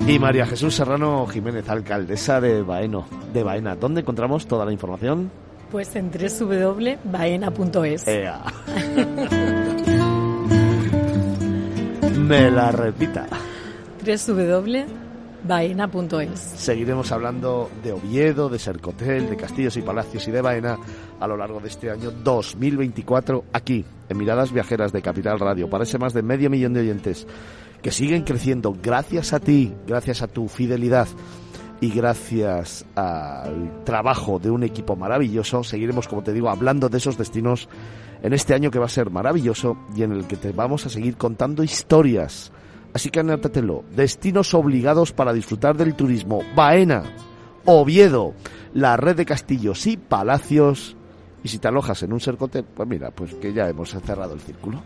Y María Jesús Serrano Jiménez, alcaldesa de Baeno, de Baena. ¿Dónde encontramos toda la información? Pues en www.baena.es. Me la repita. www.baena.es. Seguiremos hablando de Oviedo, de Sercotel, de Castillos y Palacios y de Baena a lo largo de este año 2024 aquí, en Miradas Viajeras de Capital Radio, para ese más de medio millón de oyentes que siguen creciendo gracias a ti, gracias a tu fidelidad y gracias al trabajo de un equipo maravilloso, seguiremos, como te digo, hablando de esos destinos en este año que va a ser maravilloso y en el que te vamos a seguir contando historias. Así que anótatelo, destinos obligados para disfrutar del turismo. Baena, Oviedo, la red de castillos y palacios. Y si te alojas en un sercote, pues mira, pues que ya hemos cerrado el círculo.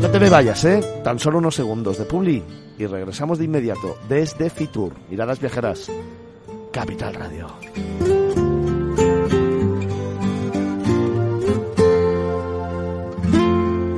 No te me vayas, ¿eh? Tan solo unos segundos de Publi y regresamos de inmediato desde Fitur, Miradas Viajeras, Capital Radio.